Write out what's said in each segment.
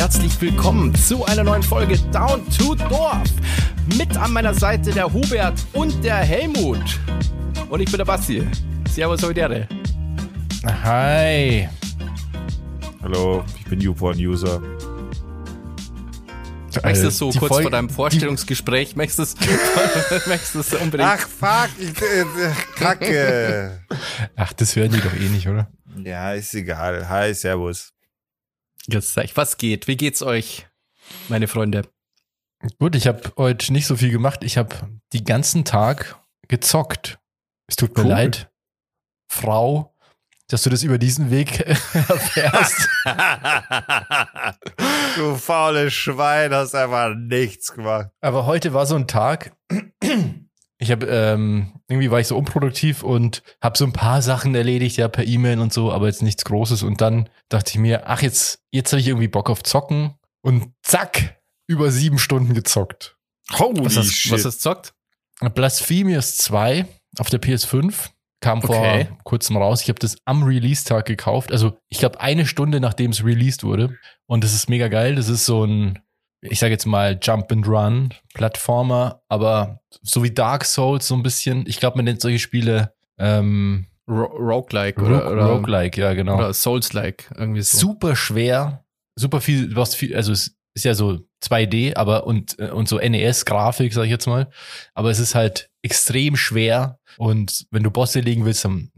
herzlich willkommen zu einer neuen Folge Down to Dorf. Mit an meiner Seite der Hubert und der Helmut. Und ich bin der Basti. Servus, Hoidere. Hi. Hallo, ich bin YouPorn-User. Möchtest du es so die kurz Folge- vor deinem Vorstellungsgespräch, möchtest du es unbedingt? Ach, fuck, ich, äh, äh, Kacke. Ach, das hören die doch eh nicht, oder? ja, ist egal. Hi, servus. Jetzt sag ich, was geht? Wie geht's euch, meine Freunde? Gut, ich habe heute nicht so viel gemacht. Ich habe den ganzen Tag gezockt. Es tut mir Cool. leid, Frau, dass du das über diesen Weg erfährst. du faules Schwein, hast einfach nichts gemacht. Aber heute war so ein Tag. Ich habe ähm, irgendwie war ich so unproduktiv und habe so ein paar Sachen erledigt, ja per E-Mail und so, aber jetzt nichts Großes. Und dann dachte ich mir, ach jetzt jetzt habe ich irgendwie Bock auf Zocken und zack über sieben Stunden gezockt. Holy Was hast, shit. was hast zockt? Blasphemous 2 auf der PS5 kam vor Okay. kurzem raus. Ich habe das am Release-Tag gekauft. Also ich glaube eine Stunde nachdem es released wurde. Und das ist mega geil. Das ist so ein, ich sage jetzt mal Jump and Run Plattformer, aber so wie Dark Souls so ein bisschen. Ich glaube, man nennt solche Spiele ähm, Ro Roguelike Rogue, oder, oder, Roguelike, ja genau. oder Souls-like, irgendwie so. Super schwer, super viel, du hast viel, also es ist ja so 2D, aber und, äh, und so NES-Grafik, sag ich jetzt mal. Aber es ist halt extrem schwer und wenn du Bosse legen willst, dann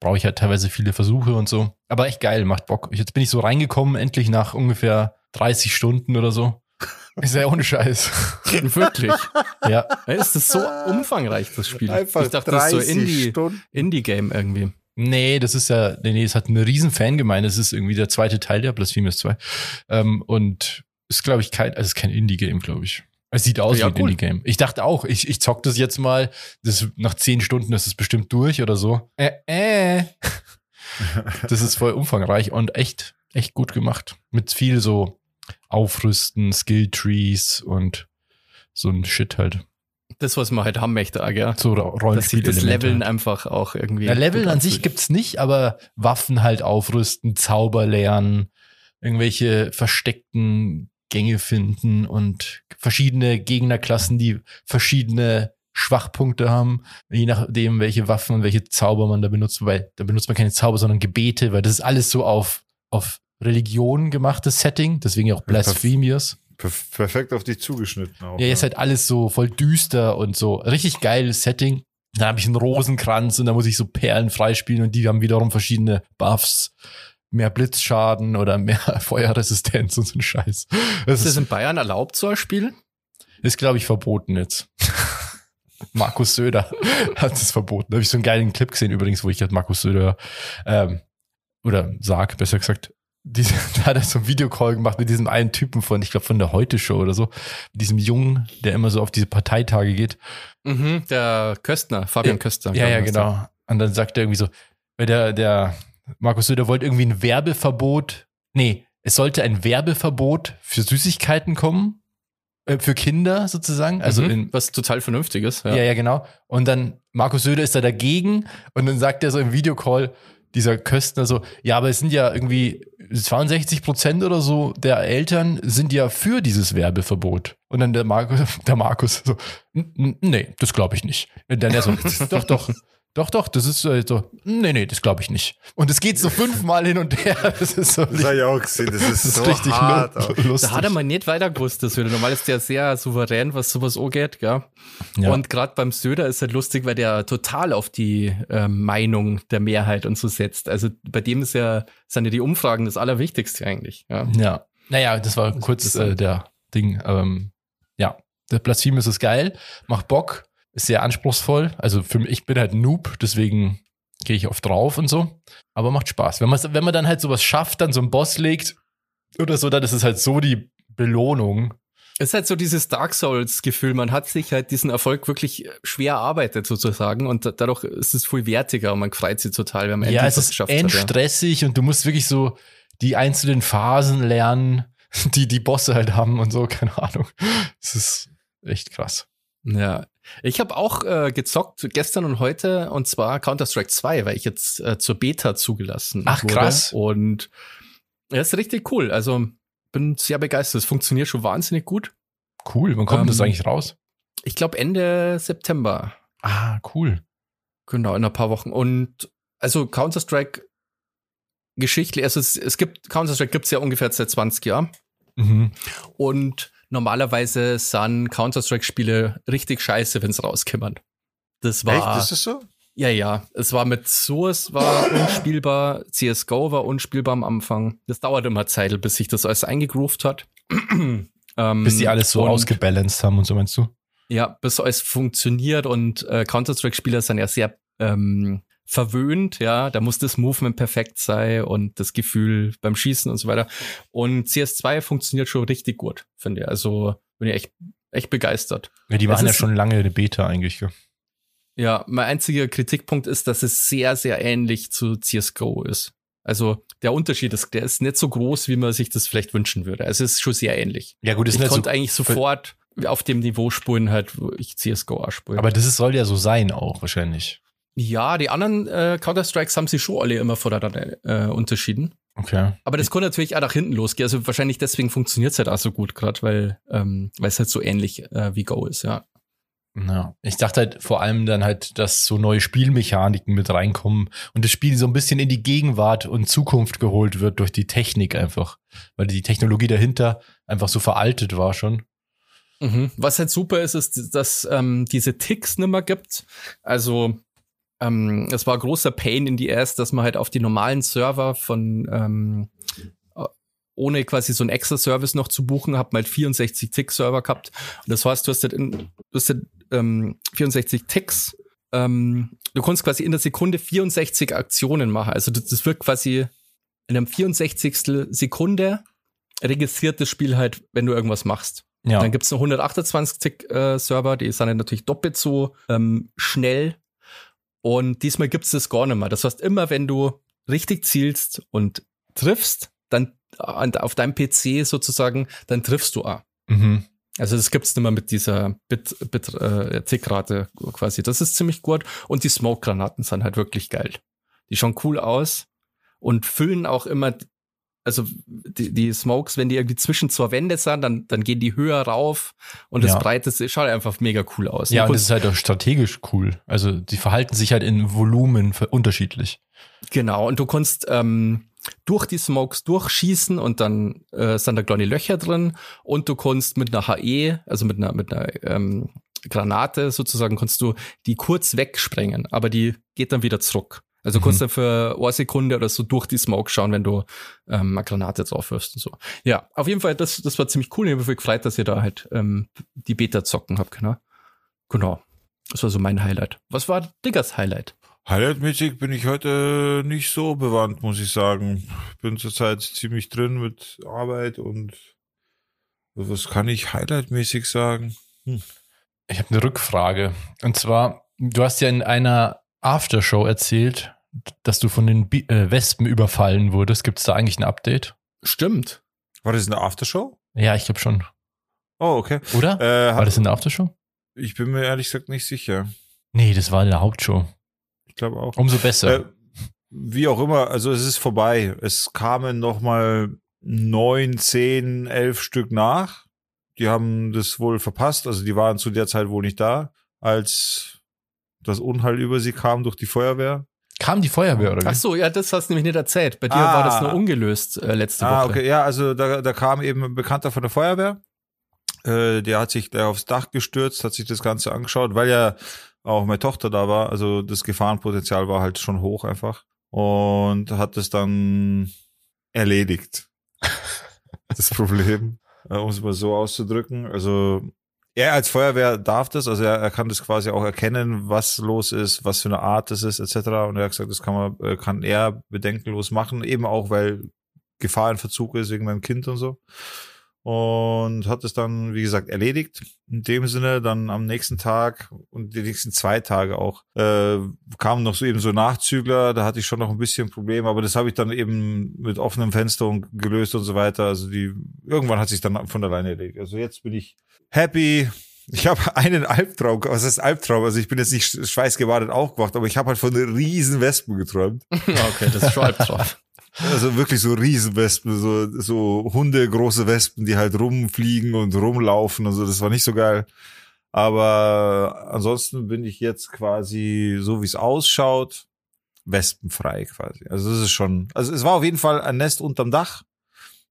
brauche ich halt teilweise viele Versuche und so. Aber echt geil, macht Bock. Jetzt bin ich so reingekommen, endlich nach ungefähr 30 Stunden oder so. Ist ja ohne Scheiß. Wirklich? ja. Ist das so umfangreich, das Spiel? Einfach ich dachte, das ist so 30 Indie- Stunden. Indie-Game irgendwie. Nee, das ist ja, nee, nee, es hat eine riesen Fangemeinde. Das ist irgendwie der zweite Teil der Blasphemous 2. Ähm, und ist, glaube ich, kein, also ist kein Indie-Game, glaube ich. Es sieht aus Ja, wie ein cool. Indie-Game. Ich dachte auch, ich, ich zock das jetzt mal. Das, nach zehn Stunden ist es bestimmt durch oder so. Äh, äh. das ist voll umfangreich und echt, echt gut gemacht. Mit viel so Aufrüsten, Skill-Trees und so ein Shit halt. Das, was man halt haben möchte, gell? So Dass sich das Rollenspiel. Leveln einfach auch irgendwie. Ja, Leveln an sich gibt's nicht, aber Waffen halt aufrüsten, Zauber lernen, irgendwelche versteckten Gänge finden und verschiedene Gegnerklassen, die verschiedene Schwachpunkte haben, je nachdem, welche Waffen und welche Zauber man da benutzt, weil da benutzt man keine Zauber, sondern Gebete, weil das ist alles so auf, auf Religion gemachtes Setting, deswegen auch Blasphemous. Perf perfekt auf dich zugeschnitten auch. Ja, jetzt halt alles so voll düster und so. Richtig geiles Setting. Da habe ich einen Rosenkranz und da muss ich so Perlen freispielen und die haben wiederum verschiedene Buffs. Mehr Blitzschaden oder mehr Feuerresistenz und so ein Scheiß. Das Ist das in Bayern erlaubt, so ein Spiel? ist glaube ich, verboten jetzt. Markus Söder hat es verboten. Da habe ich so einen geilen Clip gesehen übrigens, wo ich halt Markus Söder ähm, oder sag, besser gesagt, diese, da hat er so ein Videocall gemacht mit diesem einen Typen von, ich glaube, von der Heute-Show oder so, mit diesem Jungen, der immer so auf diese Parteitage geht. Mhm, der Köstner, Fabian Köstner. Ja, glaub ja, der. genau. Und dann sagt er irgendwie so, weil der, der Markus Söder wollte irgendwie ein Werbeverbot. Nee, es sollte ein Werbeverbot für Süßigkeiten kommen. Äh, für Kinder sozusagen. Also mhm, in, was total vernünftig ist. ja. ja, genau. Und dann Markus Söder ist da dagegen und dann sagt er so im Videocall, dieser Köstner so, ja, aber es sind ja irgendwie 62 Prozent oder so der Eltern sind ja für dieses Werbeverbot. Und dann der Markus, der Markus so, "N- n- nee, das glaube ich nicht. Und dann er so, doch, doch, doch, doch, das ist äh, so, nee, nee, das glaube ich nicht. Und es geht so fünfmal hin und her. Das ist so Das ich auch gesehen. Das ist, das ist so richtig hart. lustig. Da hat er mal nicht weiter gewusst, das Söder. Normal ist der sehr souverän, was sowas angeht, gell? Ja. Und gerade beim Söder ist halt lustig, weil der total auf die ähm, Meinung der Mehrheit und so setzt. Also bei dem ist ja, sind ja die Umfragen das Allerwichtigste eigentlich. Ja. Ja. Naja, das war Das- kurz das- äh, der Ding. Ähm, ja, der Blasphemous ist geil, macht Bock, ist sehr anspruchsvoll. Also für mich, ich bin halt Noob, deswegen gehe ich oft drauf und so. Aber macht Spaß. Wenn, wenn man dann halt sowas schafft, dann so einen Boss legt oder so, dann ist es halt so die Belohnung. Es ist halt so dieses Dark Souls-Gefühl, man hat sich halt diesen Erfolg wirklich schwer erarbeitet sozusagen und da- dadurch ist es viel wertiger und man freut sich total, wenn man ja, endlich es ist geschafft hat. Ja. endstressig und du musst wirklich so die einzelnen Phasen lernen, die die Bosse halt haben und so, keine Ahnung. Es ist echt krass. Ja, ich habe auch äh, gezockt gestern und heute und zwar Counter-Strike 2, weil ich jetzt äh, zur Beta zugelassen Ach, wurde. krass. Und ja, ist richtig cool. Also bin sehr begeistert. Es funktioniert schon wahnsinnig gut. Cool. Wann kommt Ähm, das eigentlich raus? Ich glaube Ende September. Ah, cool. Genau, in ein paar Wochen. Und also Counter-Strike geschichtlich, also es, es gibt, Counter-Strike gibt es ja ungefähr seit 20 Jahren. Mhm. Und normalerweise sind Counter-Strike-Spiele richtig scheiße, wenn es rauskommen. Das war. Echt? Ist das so? Ja, ja. Es war mit Source war unspielbar, CSGO war unspielbar am Anfang. Das dauert immer Zeit, bis sich das alles eingegroovt hat. ähm, Bis die alles so ausgebalanced haben und so meinst du? Ja, bis alles funktioniert und äh, Counter-Strike-Spieler sind ja sehr ähm, verwöhnt, ja, da muss das Movement perfekt sein und das Gefühl beim Schießen und so weiter. Und CS2 funktioniert schon richtig gut, finde ich. Also bin ich echt, echt begeistert. Ja, die machen ja ist- schon lange eine Beta eigentlich. gell? Ja, mein einziger Kritikpunkt ist, dass es sehr, sehr ähnlich zu CSGO ist. Also der Unterschied ist, der ist nicht so groß, wie man sich das vielleicht wünschen würde. Also es ist schon sehr ähnlich. Ja, gut, das Ich ist nicht konnte so, eigentlich sofort auf dem Niveau spulen, halt, wo ich CSGO auch spiele. aber das ist, soll ja so sein auch wahrscheinlich. Ja, die anderen äh, Counter-Strikes haben sich schon alle immer voneinander äh, unterschieden. Okay. Aber das konnte natürlich auch nach hinten losgehen. Also wahrscheinlich deswegen funktioniert es halt auch so gut, gerade weil ähm, es halt so ähnlich äh, wie Go ist, ja. Ja. Ich dachte halt vor allem dann halt, dass so neue Spielmechaniken mit reinkommen und das Spiel so ein bisschen in die Gegenwart und Zukunft geholt wird durch die Technik einfach. Weil die Technologie dahinter einfach so veraltet war schon. Mhm. Was halt super ist, ist, dass ähm, diese Ticks nimmer gibt. Also ähm, es war großer Pain in die Ass, dass man halt auf die normalen Server von ähm, äh, ohne quasi so einen extra Service noch zu buchen, hat man halt 64 Tick-Server gehabt. Und das heißt, du hast halt, in, du hast halt ähm, 64 Ticks. Ähm, du kannst quasi in der Sekunde 64 Aktionen machen. Also das, das wird quasi in einem 64. Sekunde registriert das Spiel halt, wenn du irgendwas machst. Ja. Dann gibt's noch 128-Server, die sind natürlich doppelt so ähm, schnell. Und diesmal gibt's das gar nicht mehr. Das heißt, immer wenn du richtig zielst und triffst, dann an- auf deinem PC sozusagen, dann triffst du auch. Mhm. Also das gibt's nicht mehr mit dieser Bit, Bit äh, Tickrate quasi. Das ist ziemlich gut. Und die Smoke-Granaten sind halt wirklich geil. Die schauen cool aus und füllen auch immer, also die, die Smokes, wenn die irgendwie zwischen zwei Wände sind, dann, dann gehen die höher rauf und das Ja. Breite schaut einfach mega cool aus. Ja, und das ist halt auch strategisch cool. Also die verhalten sich halt in Volumen unterschiedlich. Genau, und du kannst ähm, durch die Smokes durchschießen und dann äh, sind da kleine Löcher drin und du kannst mit einer HE, also mit einer, mit einer ähm, Granate sozusagen, kannst du die kurz wegsprengen, aber die geht dann wieder zurück. Also Mhm. kannst dann für eine Sekunde oder so durch die Smoke schauen, wenn du ähm, eine Granate drauf wirfst und so. Ja, auf jeden Fall, das, das war ziemlich cool. Ich habe mich gefreut, dass ihr da halt ähm, die Beta zocken habt, genau. Genau. Das war so mein Highlight. Was war Diggers Highlight? Highlightmäßig bin ich heute nicht so bewandt, muss ich sagen. Bin zurzeit ziemlich drin mit Arbeit und was kann ich highlightmäßig sagen? Ich habe eine Rückfrage. Und zwar, du hast ja in einer Aftershow erzählt, dass du von den Bi äh, Wespen überfallen wurdest. Gibt es da eigentlich ein Update? Stimmt. War das eine Aftershow? Ja, ich glaube schon. Oh, okay. Oder? Äh, war das in der Aftershow? ich bin mir ehrlich gesagt nicht sicher. Nee, das war in der Hauptshow. Ich glaube auch. Umso besser. Äh, wie auch immer, also es ist vorbei. Es kamen noch mal neun, zehn, elf Stück nach. Die haben das wohl verpasst. Also die waren zu der Zeit wohl nicht da, als das Unheil über sie kam durch die Feuerwehr. Kam die Feuerwehr oder Ach wie? so, ja, das hast du nämlich nicht erzählt. Bei dir Ah. war das nur ungelöst äh, letzte Ah, Woche. okay, ja, also da, da kam eben ein Bekannter von der Feuerwehr. Äh, der hat sich da aufs Dach gestürzt, hat sich das Ganze angeschaut, weil ja auch meine Tochter da war. Also das Gefahrenpotenzial war halt schon hoch einfach. Und hat es dann erledigt. das Problem, äh, um es mal so auszudrücken. Also er als Feuerwehr darf das, also er, er kann das quasi auch erkennen, was los ist, was für eine Art das ist, etc. Und er hat gesagt, das kann man, äh, kann er bedenkenlos machen, eben auch weil Gefahr in Verzug ist wegen meinem Kind und so. Und hat es dann, wie gesagt, erledigt. In dem Sinne, dann am nächsten Tag und die nächsten zwei Tage auch, äh, kamen noch so eben so Nachzügler, da hatte ich schon noch ein bisschen Probleme, aber das habe ich dann eben mit offenem Fenster und gelöst und so weiter. Also die, irgendwann hat sich dann von alleine erledigt. Also jetzt bin ich happy. Ich habe einen Albtraum, was heißt Albtraum? Also ich bin jetzt nicht schweißgebadet aufgewacht, aber ich habe halt von riesen Wespen geträumt. okay, das ist schon halb drauf. Also wirklich so Riesenwespen, so, so Hunde, große Wespen, die halt rumfliegen und rumlaufen. Also das war nicht so geil. Aber ansonsten bin ich jetzt quasi, so wie es ausschaut, wespenfrei quasi. Also das ist schon, also es war auf jeden Fall ein Nest unterm Dach.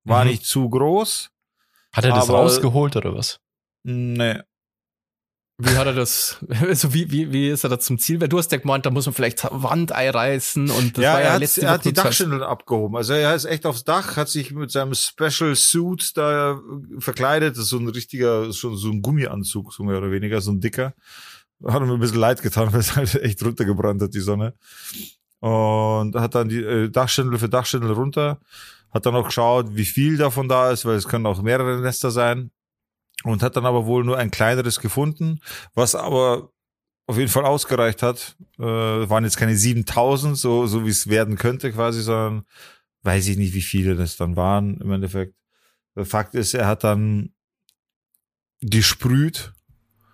War Mhm. nicht zu groß. Hat er das rausgeholt oder was? Nee. Wie hat er das, also wie, wie, wie ist er da zum Ziel? Weil du hast ja gemeint, da muss man vielleicht Wand einreißen und das ja, war ja er hat, letzte er hat die. Dachschindeln abgehoben. Also er ist echt aufs Dach, hat sich mit seinem Special Suit da äh, verkleidet. Das ist so ein richtiger, schon so ein Gummianzug, so mehr oder weniger, so ein dicker. Hat mir ein bisschen leid getan, weil es halt echt runtergebrannt hat, die Sonne. Und hat dann die äh, Dachschindel für Dachschindel runter. Hat dann auch geschaut, wie viel davon da ist, weil es können auch mehrere Nester sein. Und hat dann aber wohl nur ein kleineres gefunden, was aber auf jeden Fall ausgereicht hat. Äh, waren jetzt keine 7000, so, so wie es werden könnte quasi, sondern weiß ich nicht, wie viele das dann waren im Endeffekt. Der Fakt ist, er hat dann gesprüht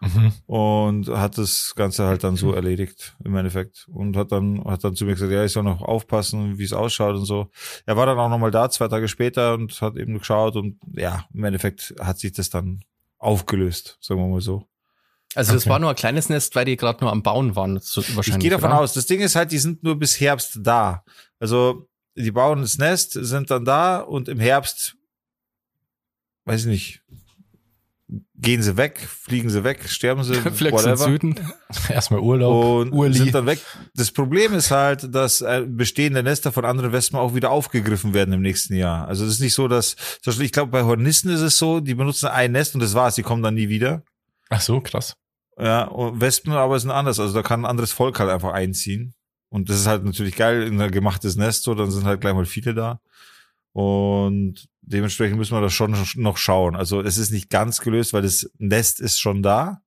Mhm. und hat das Ganze halt dann so erledigt im Endeffekt und hat dann hat dann zu mir gesagt, ja, ich soll noch aufpassen, wie es ausschaut und so. Er war dann auch nochmal da, zwei Tage später und hat eben geschaut und ja, im Endeffekt hat sich das dann aufgelöst, sagen wir mal so. Also das Okay. war nur ein kleines Nest, weil die gerade nur am Bauen waren. So, wahrscheinlich, Ich gehe davon oder? aus. Das Ding ist halt, die sind nur bis Herbst da. Also die bauen das Nest, sind dann da und im Herbst, weiß ich nicht, gehen sie weg, fliegen sie weg, sterben sie, Flex in Süden. Erstmal Urlaub. und Urli. sind dann weg. Das Problem ist halt, dass äh, bestehende Nester von anderen Wespen auch wieder aufgegriffen werden im nächsten Jahr. Also es ist nicht so, dass, zum Beispiel, ich glaube, bei Hornissen ist es so, die benutzen ein Nest und das war's, die kommen dann nie wieder. Ach so, krass. Ja, und Wespen aber sind anders. Also da kann ein anderes Volk halt einfach einziehen. Und das ist halt natürlich geil, in ein gemachtes Nest, so, dann sind halt gleich mal viele da. Und dementsprechend müssen wir das schon noch schauen. Also es ist nicht ganz gelöst, weil das Nest ist schon da.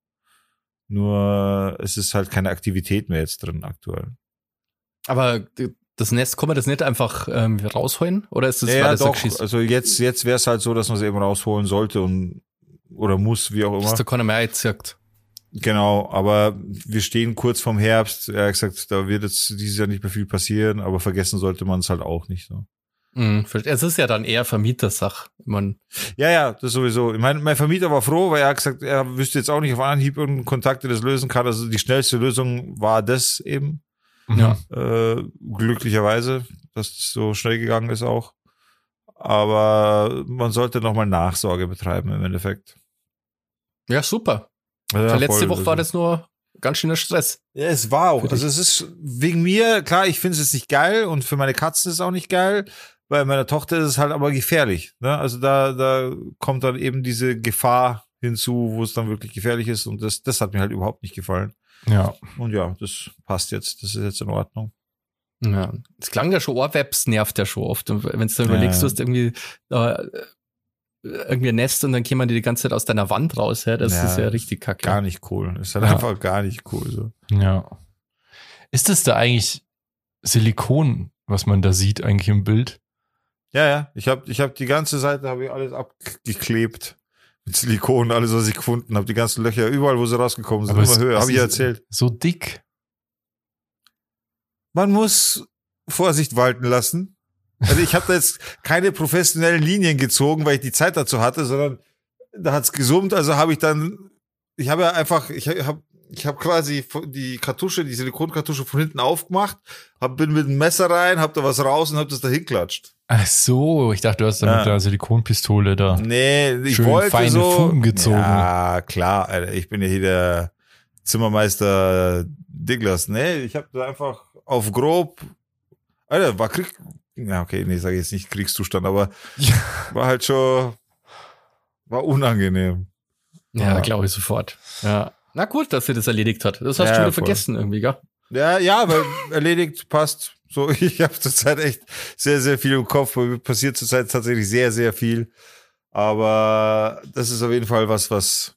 Nur es ist halt keine Aktivität mehr jetzt drin aktuell. Aber das Nest, kann man das nicht einfach ähm, rausholen? Oder ist das, Ja, das doch. Also jetzt, jetzt wäre es halt so, dass man es eben rausholen sollte und oder muss, wie auch immer. Dass da keiner mehr einzirkt. Genau, aber wir stehen kurz vorm Herbst. Er hat gesagt, da wird jetzt dieses Jahr nicht mehr viel passieren, aber vergessen sollte man es halt auch nicht. So. Mhm. Es ist ja dann eher Vermietersach. Man, Ja, ja, das sowieso. Ich meine, mein Vermieter war froh, weil er hat gesagt, er wüsste jetzt auch nicht auf Anhieb irgendeinen Kontakt, der das lösen kann. Also die schnellste Lösung war das eben, Ja. äh, glücklicherweise, dass es so schnell gegangen ist auch. Aber man sollte nochmal Nachsorge betreiben im Endeffekt. ja, super. Ja, letzte. Woche war das nur ganz schöner Stress. Ja, es war auch. Also es ist wegen mir, klar, ich finde es jetzt nicht geil und für meine Katzen ist es auch nicht geil. Bei meiner Tochter ist es halt aber gefährlich. Ne? Also da, da kommt dann eben diese Gefahr hinzu, wo es dann wirklich gefährlich ist und das, das hat mir halt überhaupt nicht gefallen. ja. Und ja, das passt jetzt. Das ist jetzt in Ordnung. Ja. Es klang ja schon, Ohrwebs nervt ja schon oft. Und wenn du dann überlegst, ja. du hast irgendwie äh, irgendwie ein Nest und dann käme man dir die ganze Zeit aus deiner Wand raus, ja, das Ja, ist ja richtig kacke. Gar nicht cool. Das ist halt Ja. einfach gar nicht cool. So. Ja. Ist das da eigentlich Silikon, was man da sieht, eigentlich im Bild? Ja, ja. Ich habe ich hab die ganze Seite habe ich alles abgeklebt. Mit Silikon, alles, was ich gefunden habe. Die ganzen Löcher, überall, wo sie rausgekommen sind, es- immer höher. es Habe ich erzählt. So dick. man muss Vorsicht walten lassen. Also ich habe da jetzt keine professionellen Linien gezogen, weil ich die Zeit dazu hatte, sondern da hat's gesummt. Also habe ich dann, ich habe ja einfach, ich habe ich hab quasi die Kartusche, die Silikonkartusche von hinten aufgemacht, hab, bin mit dem Messer rein, hab da was raus und hab das da hinklatscht. Ach so, ich dachte, du hast da Ja. mit der Silikonpistole da. Nee, ich Schön wollte feine so. Fugen gezogen. Ja, klar, Alter, ich bin ja hier der Zimmermeister Diglas. Nee, ich habe da einfach auf grob, Alter, war Krieg, ja okay, nee, sage ich jetzt nicht Kriegszustand, aber war halt schon, war unangenehm. Ja, Ja. glaube ich sofort. Ja. Na gut, dass sie das erledigt hat. Das hast Ja, du wieder voll. vergessen irgendwie, gell? Ja, ja, aber erledigt, passt. So, ich habe zurzeit echt sehr, sehr viel im Kopf. Mir passiert zurzeit tatsächlich sehr, sehr viel. Aber das ist auf jeden Fall was, was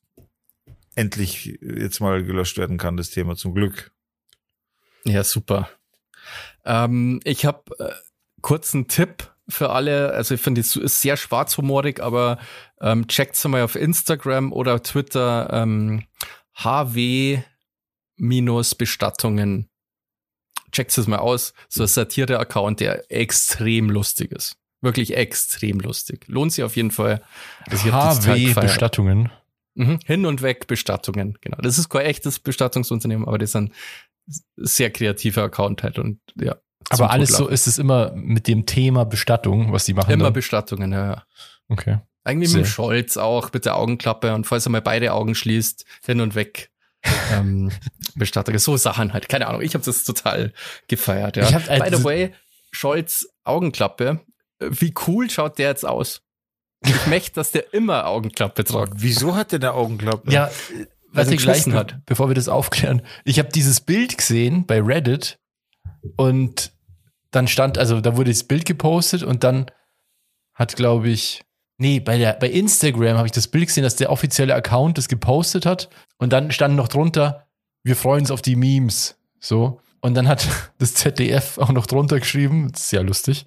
endlich jetzt mal gelöscht werden kann, das Thema zum Glück. Ja, super. Ähm, ich habe äh, kurzen Tipp für alle. Also ich finde, es ist sehr schwarzhumorig, aber ähm, checkt's mal auf Instagram oder Twitter ähm, HW-Bestattungen. checkt es mal aus. So ein Satire-Account, der extrem lustig ist. Wirklich extrem lustig. Lohnt sich auf jeden Fall. Also ich hab die Zeit HW gefeiert. Bestattungen. Mhm. Hin und weg Bestattungen, genau. Das ist kein echtes Bestattungsunternehmen, aber das ist ein sehr kreativer Account halt und ja. Aber alles so Totlachen. ist es immer mit dem Thema Bestattung, was die machen. Immer dann. Bestattungen, ja, ja. Okay. Eigentlich mit dem Scholz auch, mit der Augenklappe und falls er mal beide Augen schließt, hin und weg. ähm, Bestattungen, so Sachen halt. Keine Ahnung, ich habe das total gefeiert. Ja. Ich hab, By also- the way, Scholz Augenklappe, äh, wie cool schaut der jetzt aus? Ich möchte, dass der immer Augenklappe tragt. Wieso hat der eine Augenklappe? Ja, was er ich gleich hat, bevor wir das aufklären. Ich habe dieses Bild gesehen bei Reddit und dann stand, also da wurde das Bild gepostet und dann hat, glaube ich, nee, bei der bei Instagram habe ich das Bild gesehen, dass der offizielle Account das gepostet hat und dann stand noch drunter, wir freuen uns auf die Memes, so. Und dann hat das ZDF auch noch drunter geschrieben, ist sehr lustig.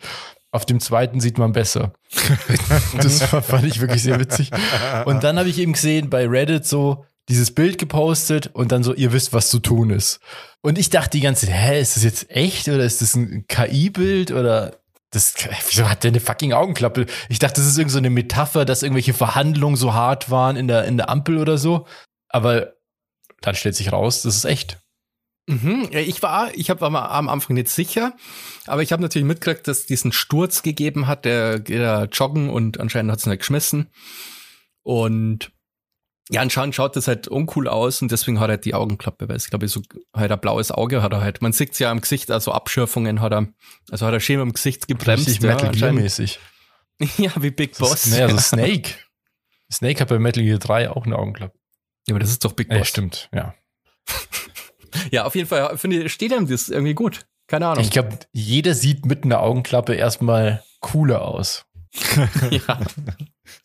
Auf dem zweiten sieht man besser. das fand ich wirklich sehr witzig. Und dann habe ich eben gesehen bei Reddit so dieses Bild gepostet und dann so, ihr wisst, was zu tun ist. Und ich dachte die ganze Zeit, hä, ist das jetzt echt oder ist das ein KI-Bild oder das, wieso hat der eine fucking Augenklappe? Ich dachte, das ist irgend so eine Metapher, dass irgendwelche Verhandlungen so hart waren in der, in der Ampel oder so. Aber dann stellt sich raus, das ist echt. Mhm. Ich war, ich hab, war mal am Anfang nicht sicher, aber ich habe natürlich mitgekriegt, dass es diesen Sturz gegeben hat, der da joggen und anscheinend hat es nicht geschmissen. Und ja, anscheinend schaut das halt uncool aus und deswegen hat er die Augenklappe, weil es glaube ich so halt ein blaues Auge hat er halt. Man sieht's ja am Gesicht, also Abschürfungen hat er, also hat er schön im Gesicht gebremst. Richtig ja, Metal Gear anscheinend. mäßig. ja, wie Big Boss. Naja, so Snake. Snake hat bei Metal Gear 3 auch eine Augenklappe. Ja, aber das ist doch Big Boss. Ja, stimmt, ja. Ja, auf jeden Fall finde ich, steht ihm das irgendwie gut. Keine Ahnung. Ich glaube, jeder sieht mit einer Augenklappe erstmal cooler aus. ja.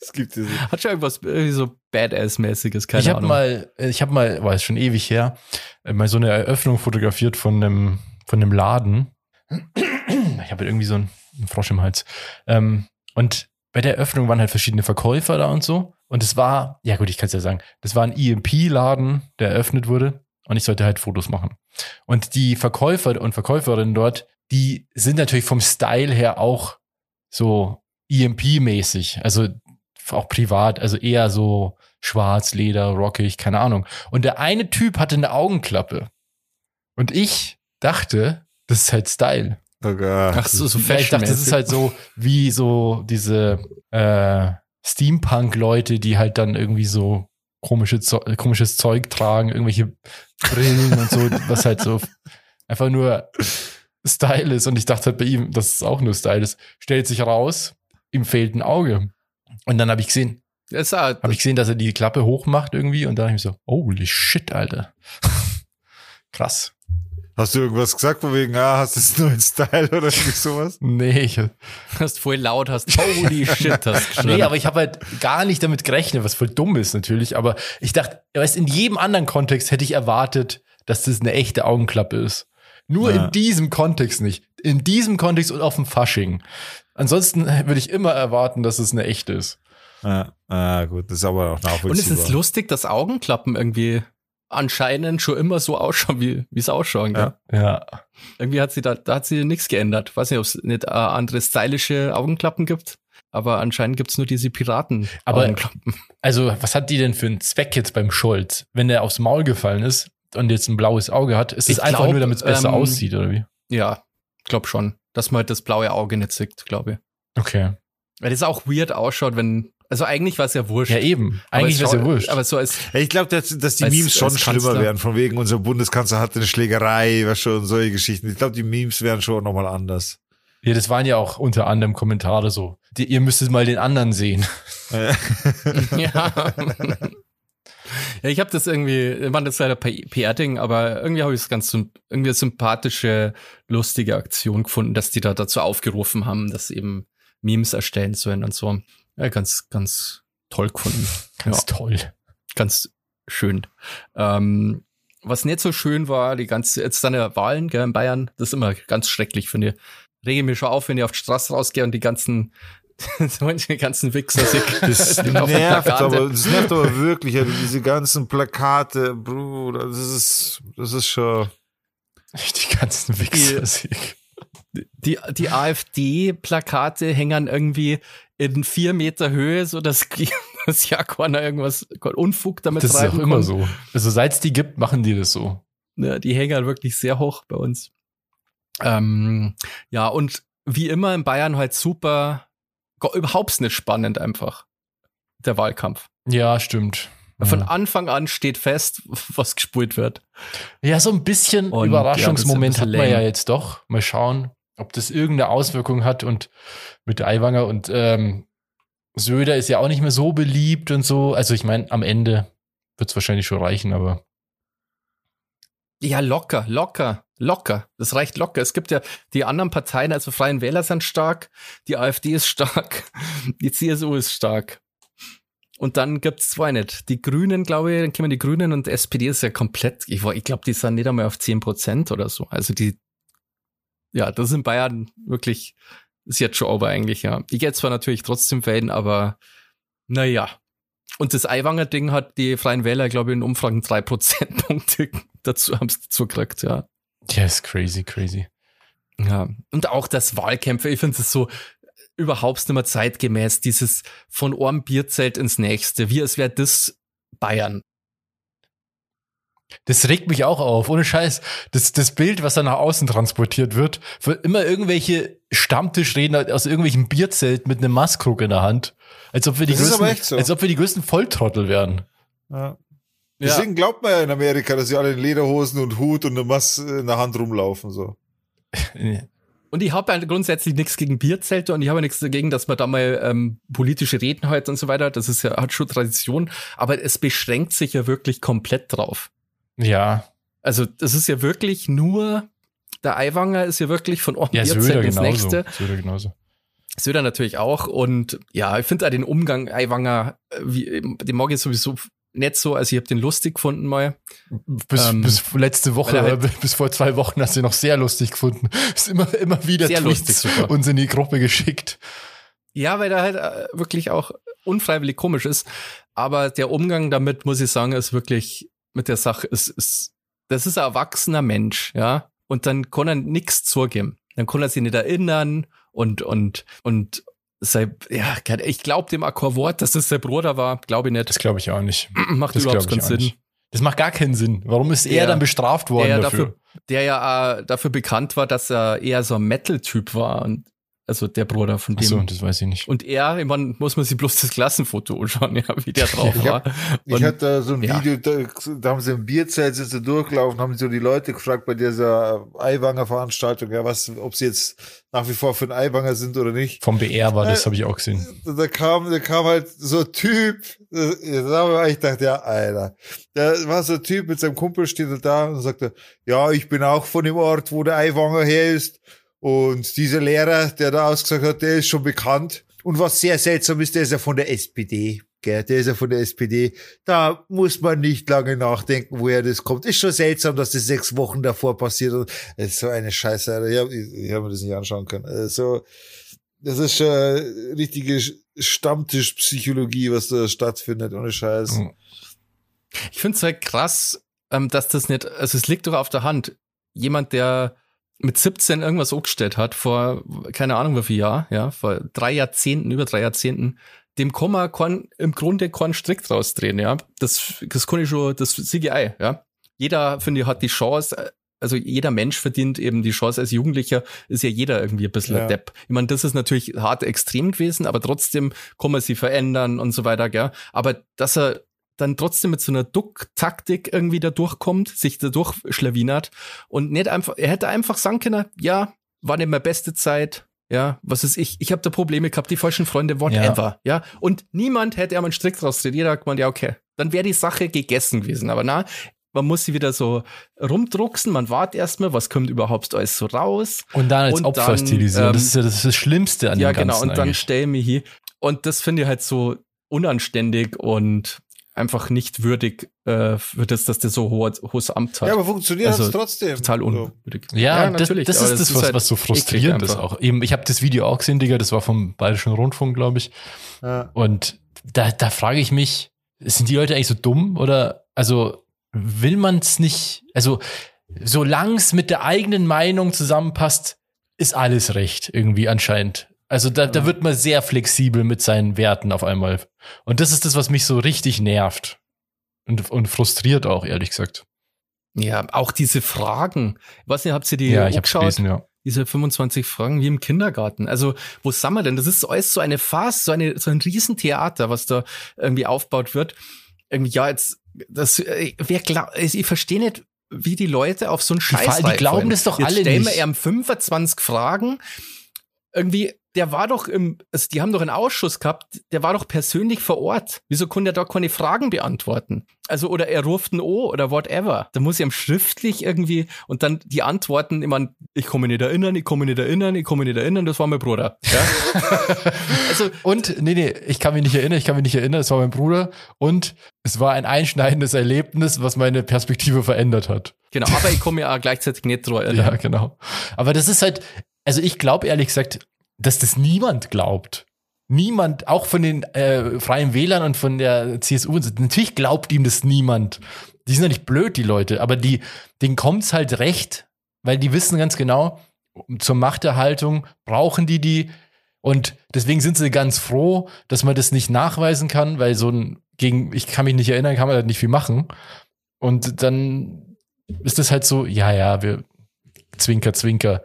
Es gibt diese. Hat schon irgendwas irgendwie so Badass-mäßiges, keine ich habe Ahnung. mal, ich habe mal, war es schon ewig her, äh, mal so eine Eröffnung fotografiert von einem, von einem Laden. Ich habe irgendwie so einen, einen Frosch im Hals. Ähm, und bei der Eröffnung waren halt verschiedene Verkäufer da und so. Und es war, ja gut, ich kann es ja sagen, das war ein EMP-Laden, der eröffnet wurde. Und ich sollte halt Fotos machen. Und die Verkäufer und Verkäuferinnen dort, die sind natürlich vom Style her auch so EMP-mäßig. Also auch privat, also eher so schwarz, Leder, rockig, keine Ahnung. Und der eine Typ hatte eine Augenklappe. Und ich dachte, das ist halt Style. Oh Gott. Ach so, so ich dachte, das ist halt so wie so diese äh, Steampunk-Leute, die halt dann irgendwie so komische komisches Zeug tragen, irgendwelche Brillen und so, was halt so einfach nur Style ist. Und ich dachte halt bei ihm, dass es auch nur Style ist. Stellt sich raus, ihm fehlt ein Auge. Und dann habe ich gesehen, Das ist halt, habe ich gesehen, dass er die Klappe hochmacht irgendwie und dann habe ich so, holy shit, Alter. Krass. Hast du irgendwas gesagt von wegen, ah, hast du es nur in Style oder irgendwie sowas? Nee, ich, hast voll laut, hast holy shit, hast geschrien. Nee, aber ich habe halt gar nicht damit gerechnet, was voll dumm ist natürlich. Aber ich dachte, weißt, in jedem anderen Kontext hätte ich erwartet, dass das eine echte Augenklappe ist. Nur Ja. in diesem Kontext nicht. In diesem Kontext und auf dem Fasching. Ansonsten würde ich immer erwarten, dass es eine echte ist. Ah, ah, gut, das ist aber auch nachvollziehbar. Und es ist lustig, dass Augenklappen irgendwie anscheinend schon immer so ausschauen, wie es ausschauen. Ja. Gell? Ja. Irgendwie hat sie da, da hat sie nichts geändert. Weiß nicht, ob es nicht äh, andere stylische Augenklappen gibt, aber anscheinend gibt's nur diese Piraten Aber-. Also, was hat die denn für einen Zweck jetzt beim Scholz? Wenn der aufs Maul gefallen ist und jetzt ein blaues Auge hat, ist es Ich einfach nur, damit es besser ähm, aussieht, oder wie? Ja, glaub schon, dass man halt das blaue Auge nicht sieht, glaube ich. Okay. Weil das auch weird ausschaut, wenn also eigentlich war es ja wurscht. Ja, eben. Aber Eigentlich wäre es ja wurscht. Aber so als ich glaube, dass, dass die Als- Memes schon schlimmer werden, von wegen unser Bundeskanzler hatte eine Schlägerei, was schon, solche Geschichten. Ich glaube, die Memes wären schon nochmal anders. Ja, das waren ja auch unter anderem Kommentare so. Die, ihr müsstet mal den anderen sehen. Ja. ja, ich habe das irgendwie, war das leider PR-Ding, aber irgendwie habe ich es ganz irgendwie sympathische, lustige Aktion gefunden, dass die da dazu aufgerufen haben, dass eben Memes erstellen sollen und so. Ja, ganz, ganz toll gefunden. Ganz Ja. toll. ganz schön. Ähm, was nicht so schön war, die ganze, jetzt dann ja Wahlen gell, in Bayern, das ist immer ganz schrecklich, finde ich. Rege mich schon auf, wenn ich auf die Straße rausgehe und die ganzen, die ganzen Wichser Das der nervt aber, das nervt aber wirklich, also diese ganzen Plakate, Bruder, das ist, das ist schon, Die ganzen Wichser. Die, die AfD-Plakate hängen irgendwie in vier Meter Höhe, so dass, dass ja keiner irgendwas Unfug damit Das ist auch immer so. Also seit es die gibt, machen die das so. Ja, die hängen wirklich sehr hoch bei uns. Ähm, ja, und wie immer in Bayern halt super, überhaupt nicht spannend einfach, der Wahlkampf. Ja, stimmt. Von Anfang an steht fest, was gespult wird. Ja, so ein bisschen Und, Überraschungsmoment ja, hat man ja jetzt doch. Mal schauen, ob das irgendeine Auswirkung hat. Und mit Aiwanger und ähm, Söder ist ja auch nicht mehr so beliebt und so. Also ich meine, am Ende wird es wahrscheinlich schon reichen, aber Ja, locker, locker, locker. Das reicht locker. Es gibt ja die anderen Parteien, also Freien Wähler sind stark, die AfD ist stark, die CSU ist stark. Und dann gibt's zwei nicht. Die Grünen, glaube ich, dann kommen die Grünen und SPD ist ja komplett, ich, ich glaube, die sind nicht einmal auf 10 Prozent oder so. Also die, ja, das ist in Bayern wirklich, ist jetzt schon over eigentlich, ja. Ich gehe zwar natürlich trotzdem wählen, aber naja. Und das Aiwanger-Ding hat die Freien Wähler, glaube ich, in Umfragen drei Prozentpunkte dazu, haben sie dazu gekriegt, ja. ja, ist crazy, crazy. Ja. Und auch das Wahlkämpfe, ich finde es so überhaupt nicht mehr zeitgemäß, dieses von einem Bierzelt ins nächste, wie als wäre das Bayern. Das regt mich auch auf, ohne Scheiß. Das, das Bild, was da nach außen transportiert wird, für immer irgendwelche Stammtischredner aus irgendwelchen Bierzelt mit einem Maßkrug in der Hand. Als ob wir die Das größten, so. als ob wir die größten Volltrottel wären. Ja. Deswegen glaubt man ja in Amerika, dass sie alle in Lederhosen und Hut und eine Masse in der Hand rumlaufen. So. Und ich habe halt grundsätzlich nichts gegen Bierzelte und ich habe nichts dagegen, dass man da mal ähm, politische Reden hält und so weiter. Das ist ja, hat schon Tradition, aber es beschränkt sich ja wirklich komplett drauf. Ja, Also, das ist ja wirklich nur, der Eiwanger ist ja wirklich von einem ja, Bierzelt Söder ins genauso. nächste. Söder genauso. Söder natürlich auch. Und ja, ich finde auch den Umgang Eiwanger, äh, wie, den mag ich sowieso nicht so. Also ich habe den lustig gefunden mal. Bis, Ähm, bis letzte Woche, er halt- bis vor zwei Wochen hast du ihn noch sehr lustig gefunden. Ist immer, immer wieder Sehr Tweets lustig uns in die Gruppe geschickt. Ja, weil der halt äh, wirklich auch unfreiwillig komisch ist. Aber der Umgang damit, muss ich sagen, ist wirklich mit der Sache, ist, ist, das ist ein erwachsener Mensch, ja. Und dann kann er nichts zugeben. Dann kann er sich nicht erinnern und, und, und sei, ja, ich glaube dem Akkorwort, dass das sein Bruder war, glaube ich nicht. Das glaube ich auch nicht. Macht Das überhaupt keinen Sinn. nicht. Das macht gar keinen Sinn. Warum ist er Der- dann bestraft worden der ja dafür? dafür, der ja äh, dafür bekannt war, dass er eher so ein Metal-Typ war und also der Bruder von dem. Achso, das weiß ich nicht. Und er, ich mein, muss man sich bloß das Klassenfoto anschauen, ja, wie der drauf Ich war. Ich Und- hatte da so ein ja. Video, da, da haben sie im Bierzelt sind sie durchgelaufen, haben so die Leute gefragt bei dieser Eiwanger Veranstaltung, ja, was, ob sie jetzt nach wie vor für einen Eiwanger sind oder nicht. Vom BR war das, Äh, habe ich auch gesehen. Da kam, da kam halt so ein Typ, da da habe ich gedacht, ja, Alter. Da war so ein Typ mit seinem Kumpel, steht da und sagte, ja, ich bin auch von dem Ort, wo der Eiwanger her ist. Und dieser Lehrer, der da ausgesagt hat, der ist schon bekannt. Und was sehr seltsam ist, der ist ja von der SPD. Gell, der ist ja von der SPD. Da muss man nicht lange nachdenken, woher das kommt. Ist schon seltsam, dass das sechs Wochen davor passiert. Und das ist so eine Scheiße. Ich habe hab mir das nicht anschauen können. Also, das ist schon äh, richtige Stammtischpsychologie, was da stattfindet, ohne Scheiß. Mhm. Ich finde es halt krass, ähm, dass das nicht, also es liegt doch auf der Hand. Jemand, der mit 17 irgendwas angestellt hat, vor keine Ahnung wie viel Jahr, ja, vor drei Jahrzehnten, über drei Jahrzehnten, dem kann man kein, im Grunde keinen Strick draus drehen, ja. Das, das kann ich schon, das CGI, ja. Jeder, finde ich, hat die Chance, also jeder Mensch verdient eben die Chance als Jugendlicher, ist ja jeder irgendwie ein bisschen Ja. ein Depp. Ich meine, das ist natürlich hart extrem gewesen, aber trotzdem kann man sie verändern und so weiter, gell. Aber dass er dann trotzdem mit so einer Duck-Taktik irgendwie da durchkommt, sich da durchschlawinert und nicht einfach, er hätte einfach sagen können, ja, war nicht meine beste Zeit, ja, was ist ich, ich habe da Probleme gehabt, die falschen Freunde, whatever, ja. Und niemand hätte einmal einen Strick draus gedreht, jeder hat gemeint, ja, okay, dann wäre die Sache gegessen gewesen, aber na, man muss sie wieder so rumdrucksen, man wartet erstmal, was kommt überhaupt alles so raus. Und dann als und Opfer stilisieren. ähm, das ist ja das, ist das Schlimmste an ja, dem Ganzen. genau, und dann stell mich hier. Und das finde ich halt so unanständig und einfach nicht würdig äh, für das, dass der so hohe, hohes Amt hat. Ja, aber funktioniert Also, hat's trotzdem. Total unwürdig. Ja, das, das aber ist das, was, halt was so frustrierend ist auch. Eben, ich habe das Video auch gesehen, Digga, das war vom Bayerischen Rundfunk, glaube ich. Ja. Und da, da frage ich mich, sind die Leute eigentlich so dumm oder also will man es nicht, also solange es mit der eigenen Meinung zusammenpasst, ist alles recht, irgendwie anscheinend. Also da, da wird man sehr flexibel mit seinen Werten auf einmal. Und das ist das, was mich so richtig nervt. Und, und frustriert auch, ehrlich gesagt. Ja, auch diese Fragen. Weiß nicht, habt ihr die Ja, ich hab's gelesen, ja. Diese 25 Fragen wie im Kindergarten. Also, wo sind wir denn? Das ist alles so eine Farce, so, eine, so ein Riesentheater, was da irgendwie aufgebaut wird. Irgendwie, ja, jetzt, das, äh, wer glaubt, ich verstehe nicht, wie die Leute auf so einen Scheiß Fall- die glauben das doch Jetzt alle stellen nicht. wir ihm 25 Fragen. Irgendwie, der war doch im, also die haben doch einen Ausschuss gehabt, der war doch persönlich vor Ort. Wieso konnte er da keine Fragen beantworten? Also, oder er ruft ein O oder whatever. Da muss ich ihm schriftlich irgendwie und dann die Antworten immer, ich komme nicht erinnern, ich komme nicht erinnern, ich komme nicht erinnern, das war mein Bruder. Ja? also, Und, nee, nee, ich kann mich nicht erinnern, ich kann mich nicht erinnern, es war mein Bruder. Und es war ein einschneidendes Erlebnis, was meine Perspektive verändert hat. genau, aber ich komme mir auch gleichzeitig nicht Ja, erinnern. genau. Aber das ist halt, also ich glaube ehrlich gesagt, dass das niemand glaubt. Niemand, auch von den äh, Freien Wählern und von der CSU, natürlich glaubt ihm das niemand. Die sind ja nicht blöd, die Leute, aber die, denen kommt's halt recht, weil die wissen ganz genau, zur Machterhaltung brauchen die die und deswegen sind sie ganz froh, dass man das nicht nachweisen kann, weil so ein gegen, ich kann mich nicht erinnern, kann man da nicht viel machen. Und dann ist das halt so, ja, ja, wir Zwinker, Zwinker.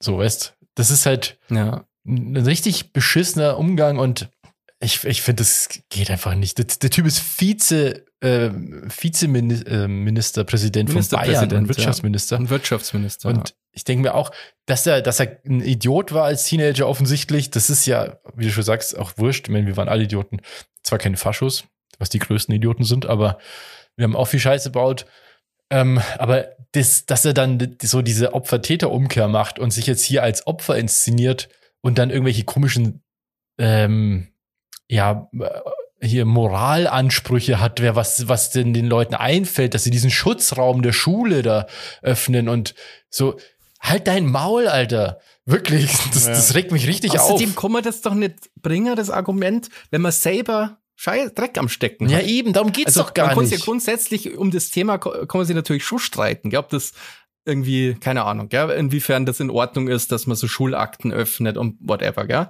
So, weißt das ist halt Ja. Ein richtig beschissener Umgang und ich, ich finde, das geht einfach nicht. Der, der Typ ist Vize, äh, Vizeministerpräsident von Bayern und Wirtschaftsminister. Ein Wirtschaftsminister. Und ich denke mir auch, dass er, dass er ein Idiot war als Teenager offensichtlich, das ist ja, wie du schon sagst, auch wurscht. Ich meine, wir waren alle Idioten. Zwar keine Faschos, was die größten Idioten sind, aber wir haben auch viel Scheiße gebaut. Ähm, aber das, dass er dann so diese Opfer-Täter-Umkehr macht und sich jetzt hier als Opfer inszeniert und dann irgendwelche komischen, ähm, ja, äh, hier Moralansprüche hat, wer was, was denn den Leuten einfällt, dass sie diesen Schutzraum der Schule da öffnen und so, halt dein Maul, Alter. Wirklich, das, Ja. das regt mich richtig Außerdem auf. kann man das doch nicht bringen, das Argument, wenn man selber Scheiß, Dreck am Stecken Ja, hat. eben, darum geht's also doch gar man nicht. ja grundsätzlich um das Thema kann man sich natürlich schon streiten, gell, ob das irgendwie, keine Ahnung, gell, inwiefern das in Ordnung ist, dass man so Schulakten öffnet und whatever, gell.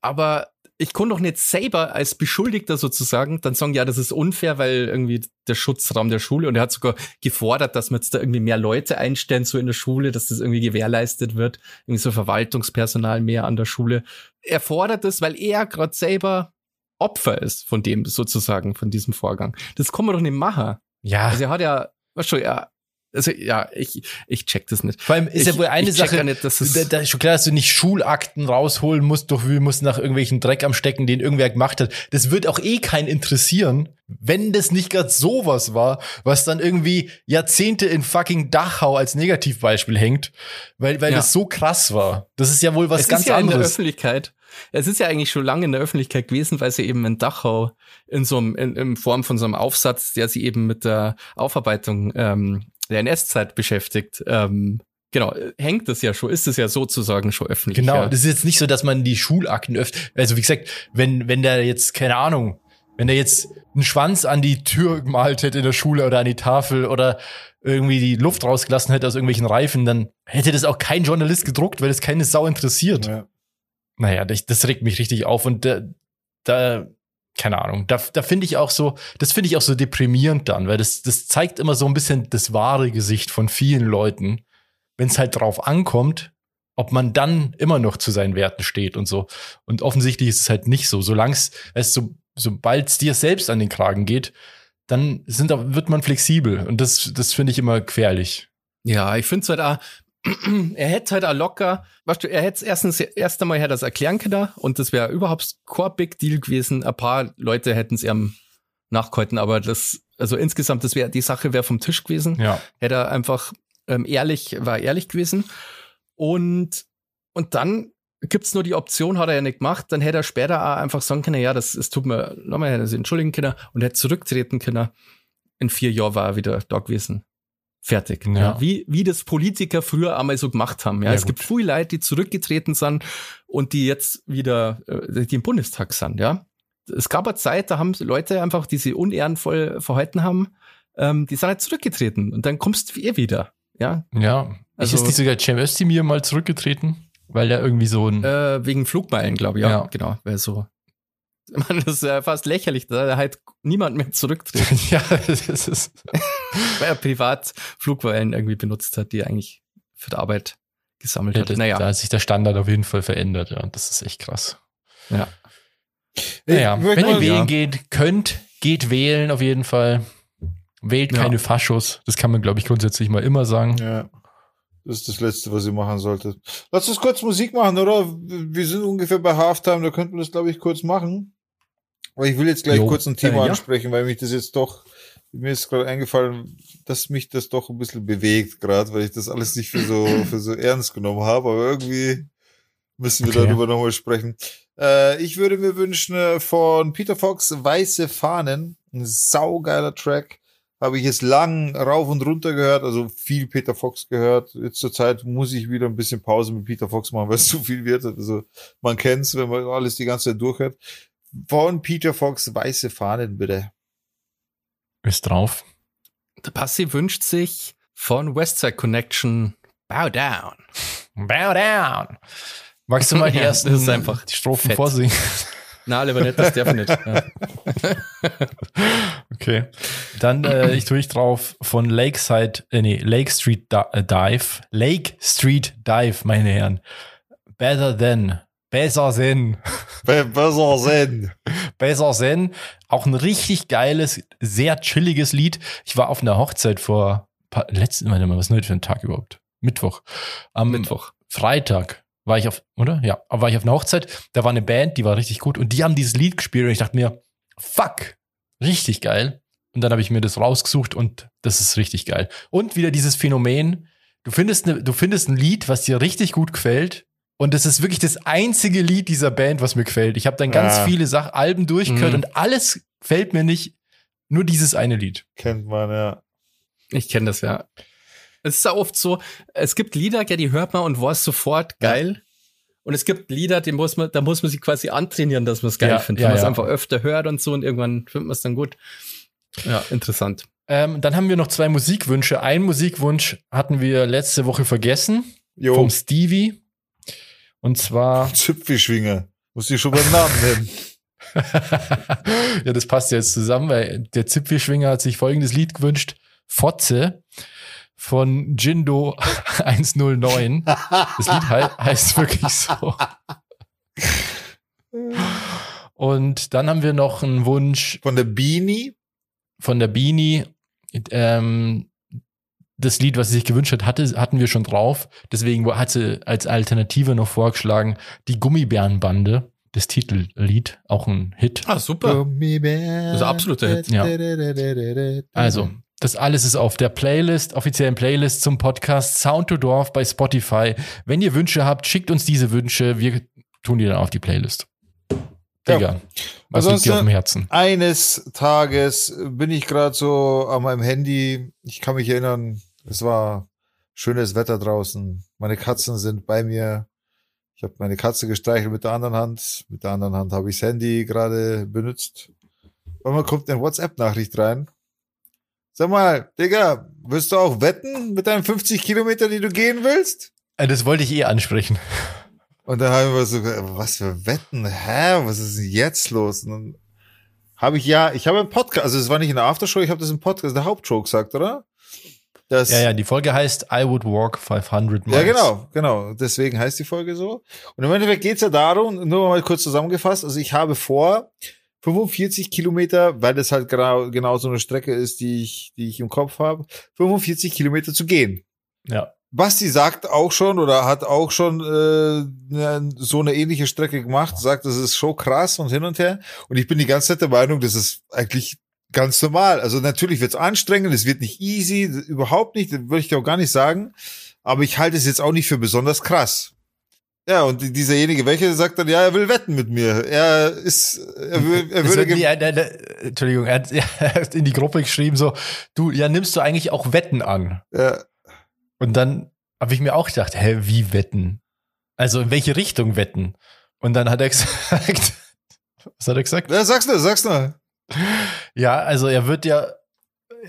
Aber ich kann doch nicht selber als Beschuldigter sozusagen dann sagen, ja, das ist unfair, weil irgendwie der Schutzraum der Schule und er hat sogar gefordert, dass man jetzt da irgendwie mehr Leute einstellen, so in der Schule, dass das irgendwie gewährleistet wird, irgendwie so Verwaltungspersonal mehr an der Schule. Er fordert das, weil er gerade selber Opfer ist von dem sozusagen, von diesem Vorgang. Das kann man doch nicht machen. Ja, Also er hat ja, was schon, ja, also ja, ich, ich check das nicht. vor allem ist ich, ja wohl eine Sache, ja nicht, dass da, da ist schon klar, dass du nicht Schulakten rausholen musst, doch wir musst nach irgendwelchen Dreck am Stecken, den irgendwer gemacht hat. Das wird auch eh keinen interessieren, wenn das nicht gerade sowas war, was dann irgendwie Jahrzehnte in fucking Dachau als Negativbeispiel hängt, weil, weil Ja. das so krass war. Das ist ja wohl was es ganz ist ja in der anderes. Öffentlichkeit. Es ist ja eigentlich schon lange in der Öffentlichkeit gewesen, weil sie eben in Dachau in so einem, in, in Form von so einem Aufsatz, der sie eben mit der Aufarbeitung ähm, der NS-Zeit beschäftigt, ähm, genau, hängt das ja schon, ist es ja sozusagen schon öffentlich. Genau, ja. das ist jetzt nicht so, dass man die Schulakten öffnet. Also wie gesagt, wenn, wenn der jetzt, keine Ahnung, wenn der jetzt einen Schwanz an die Tür gemalt hätte in der Schule oder an die Tafel oder irgendwie die Luft rausgelassen hätte aus irgendwelchen Reifen, dann hätte das auch kein Journalist gedruckt, weil das keine Sau interessiert. Ja. Naja, das, das regt mich richtig auf und da, da keine Ahnung, da, da finde ich auch so, das finde ich auch so deprimierend dann, weil das, das zeigt immer so ein bisschen das wahre Gesicht von vielen Leuten, wenn es halt drauf ankommt, ob man dann immer noch zu seinen Werten steht und so. Und offensichtlich ist es halt nicht so. Solange es, weißt du, so, sobald es dir selbst an den Kragen geht, dann sind, wird man flexibel. Und das, das finde ich immer gefährlich. Ja, ich finde es halt auch, er hätte halt auch locker, weißt du, er hätte erstens erst einmal hätte das erklären können und das wäre überhaupt kein Big Deal gewesen. Ein paar Leute hätten es ihm nachgehalten, aber das, also insgesamt, das wäre, die Sache wäre vom Tisch gewesen. Ja. Hätte er einfach ähm, ehrlich, war ehrlich gewesen. Und, und dann gibt's nur die Option, hat er ja nicht gemacht, dann hätte er später auch einfach sagen können, ja, das, es tut mir, nochmal, hätte er sich entschuldigen können und hätte zurücktreten können. In vier Jahren war er wieder da gewesen. Fertig. Ja. Ja. Wie, wie das Politiker früher einmal so gemacht haben. Ja, Ja, es gut. gibt viele Leute, die zurückgetreten sind und die jetzt wieder, äh, die im Bundestag sind, ja. Es gab eine Zeit, da haben Leute einfach, die sie unehrenvoll verhalten haben, ähm, die sind halt zurückgetreten und dann kommst du eh wieder. Ja, Ja. Also- ist nicht sogar Cem Özdemir mal zurückgetreten? Weil der irgendwie so ein. äh, wegen Flugmeilen, glaube ich. Ja, Ja. genau. Wäre so. Man, das ist ja fast lächerlich, da halt niemand mehr zurücktritt, ja, das ist. weil er privat Flugmeilen irgendwie benutzt hat, die er eigentlich für die Arbeit gesammelt Ja, hat. naja, Da hat sich der Standard auf jeden Fall verändert, ja. Das ist echt krass. ja. Naja, Ich wenn ihr wählen ja. geht, könnt, geht wählen auf jeden Fall. Wählt Ja. keine Faschos. Das kann man, glaube ich, grundsätzlich mal immer sagen. Ja. Das ist das Letzte, was ihr machen solltet. Lass uns kurz Musik machen, oder? Wir sind ungefähr bei Halftime, da könnten wir das, glaube ich, kurz machen. Aber ich will jetzt gleich Jo. kurz ein Thema Äh, ja. ansprechen, weil mich das jetzt doch, mir ist gerade eingefallen, dass mich das doch ein bisschen bewegt, gerade, weil ich das alles nicht für so, für so ernst genommen habe, aber irgendwie müssen wir Okay. darüber nochmal sprechen. Äh, ich würde mir wünschen äh, von Peter Fox Weiße Fahnen, ein saugeiler Track. Habe ich jetzt lang rauf und runter gehört, also viel Peter Fox gehört. Jetzt zur Zeit muss ich wieder ein bisschen Pause mit Peter Fox machen, weil es zu viel wird. Also man kennt's, wenn man alles die ganze Zeit durchhört. Von Peter Fox Weiße Fahnen, bitte. Ist drauf. Der Passi wünscht sich von Westside Connection Bow Down. Bow down. Magst du mal die ersten das ist einfach die Strophen fett. vorsingen? Na, lieber nicht, das darf ich nicht. Ja. Okay. Dann äh, ich tue ich drauf von Lakeside, äh, nee, Lake Street äh, Dive. Lake Street Dive, meine Herren. Better than. Besser than. Be- Besser sein. Besser than. Auch ein richtig geiles, sehr chilliges Lied. Ich war auf einer Hochzeit vor paar, letzten, mal, was ist heute für ein Tag überhaupt? Mittwoch. Am Mittwoch. Freitag war ich auf, oder? Ja, war ich auf einer Hochzeit. Da war eine Band, die war richtig gut und die haben dieses Lied gespielt und ich dachte mir, fuck, richtig geil. Und dann habe ich mir das rausgesucht und das ist richtig geil. Und wieder dieses Phänomen, du findest, ne, du findest ein Lied, was dir richtig gut gefällt und das ist wirklich das einzige Lied dieser Band, was mir gefällt. Ich habe dann ganz Ah. viele Sach Alben durchgehört Mhm. und alles fällt mir nicht, nur dieses eine Lied. Kennt man, ja. Ich kenne das ja. Es ist ja oft so, es gibt Lieder, ja, die hört man und weiß sofort geil. Und es gibt Lieder, die muss man, da muss man sich quasi antrainieren, dass man es geil Ja, findet. ja, Wenn man es ja. einfach öfter hört und so und irgendwann findet man es dann gut. Ja, interessant. Ähm, dann haben wir noch zwei Musikwünsche. Einen Musikwunsch hatten wir letzte Woche vergessen. Jo, vom Stevie. Und zwar, Zipfelschwinger. Muss ich schon beim Namen nennen. ja, das passt ja jetzt zusammen, weil der Zipfelschwinger hat sich folgendes Lied gewünscht. Fotze von Jindo 109. Das Lied hei heißt wirklich so. Und dann haben wir noch einen Wunsch Von der Beanie. von der Beanie. Ähm, das Lied, was sie sich gewünscht hat, hatte, hatten wir schon drauf. Deswegen hat sie als Alternative noch vorgeschlagen, die Gummibärenbande, das Titellied, auch ein Hit. Ah, super. Gummibär. Das ist ein absoluter Hit. Ja. Also, das alles ist auf der Playlist, offiziellen Playlist zum Podcast Sound to Dorf bei Spotify. Wenn ihr Wünsche habt, schickt uns diese Wünsche. Wir tun die dann auf die Playlist. Ja. Digga, was liegt dir auf dem Herzen? Eines Tages bin ich gerade so an meinem Handy. Ich kann mich erinnern, es war schönes Wetter draußen. Meine Katzen sind bei mir. Ich habe meine Katze gestreichelt mit der anderen Hand. Mit der anderen Hand habe ich das Handy gerade benutzt. Und man kommt eine WhatsApp-Nachricht rein. Sag mal, Digga, willst du auch wetten mit deinen 50 Kilometer, die du gehen willst? Äh, Das wollte ich eh ansprechen. Und dann haben wir so, was für Wetten? Hä? Was ist denn jetzt los? Und dann habe ich ja, ich habe im Podcast, also es war nicht in der Aftershow, ich habe das im Podcast, der Hauptshow gesagt, oder? Das, Ja, ja, die Folge heißt I Would Walk 500 Miles. ja, genau, genau. Deswegen heißt die Folge so. Und im Endeffekt geht's ja darum, nur mal kurz zusammengefasst, also ich habe vor, 45 Kilometer, weil das halt genau, genau so eine Strecke ist, die ich, die ich im Kopf habe, 45 Kilometer zu gehen. Ja. Basti sagt auch schon oder hat auch schon äh, ne- so eine ähnliche Strecke gemacht, sagt, das ist schon krass und hin und her. Und ich bin die ganze Zeit der Meinung, das ist eigentlich ganz normal. Also natürlich wird's anstrengend, es wird nicht easy, überhaupt nicht, das würde ich dir auch gar nicht sagen. Aber ich halte es jetzt auch nicht für besonders krass. Ja, und die- dieserjenige, welche sagt dann, ja, er will wetten mit mir. Er ist, er, will, er würde, ja, der, der, Entschuldigung, er hat, er hat in die Gruppe geschrieben so, du, ja, nimmst du eigentlich auch Wetten an? ja, Und dann habe ich mir auch gedacht, hä, wie Wetten? Also in welche Richtung Wetten? Und dann hat er gesagt, was hat er gesagt? ja, sag's nur, sag's nur. Ja, also er wird ja,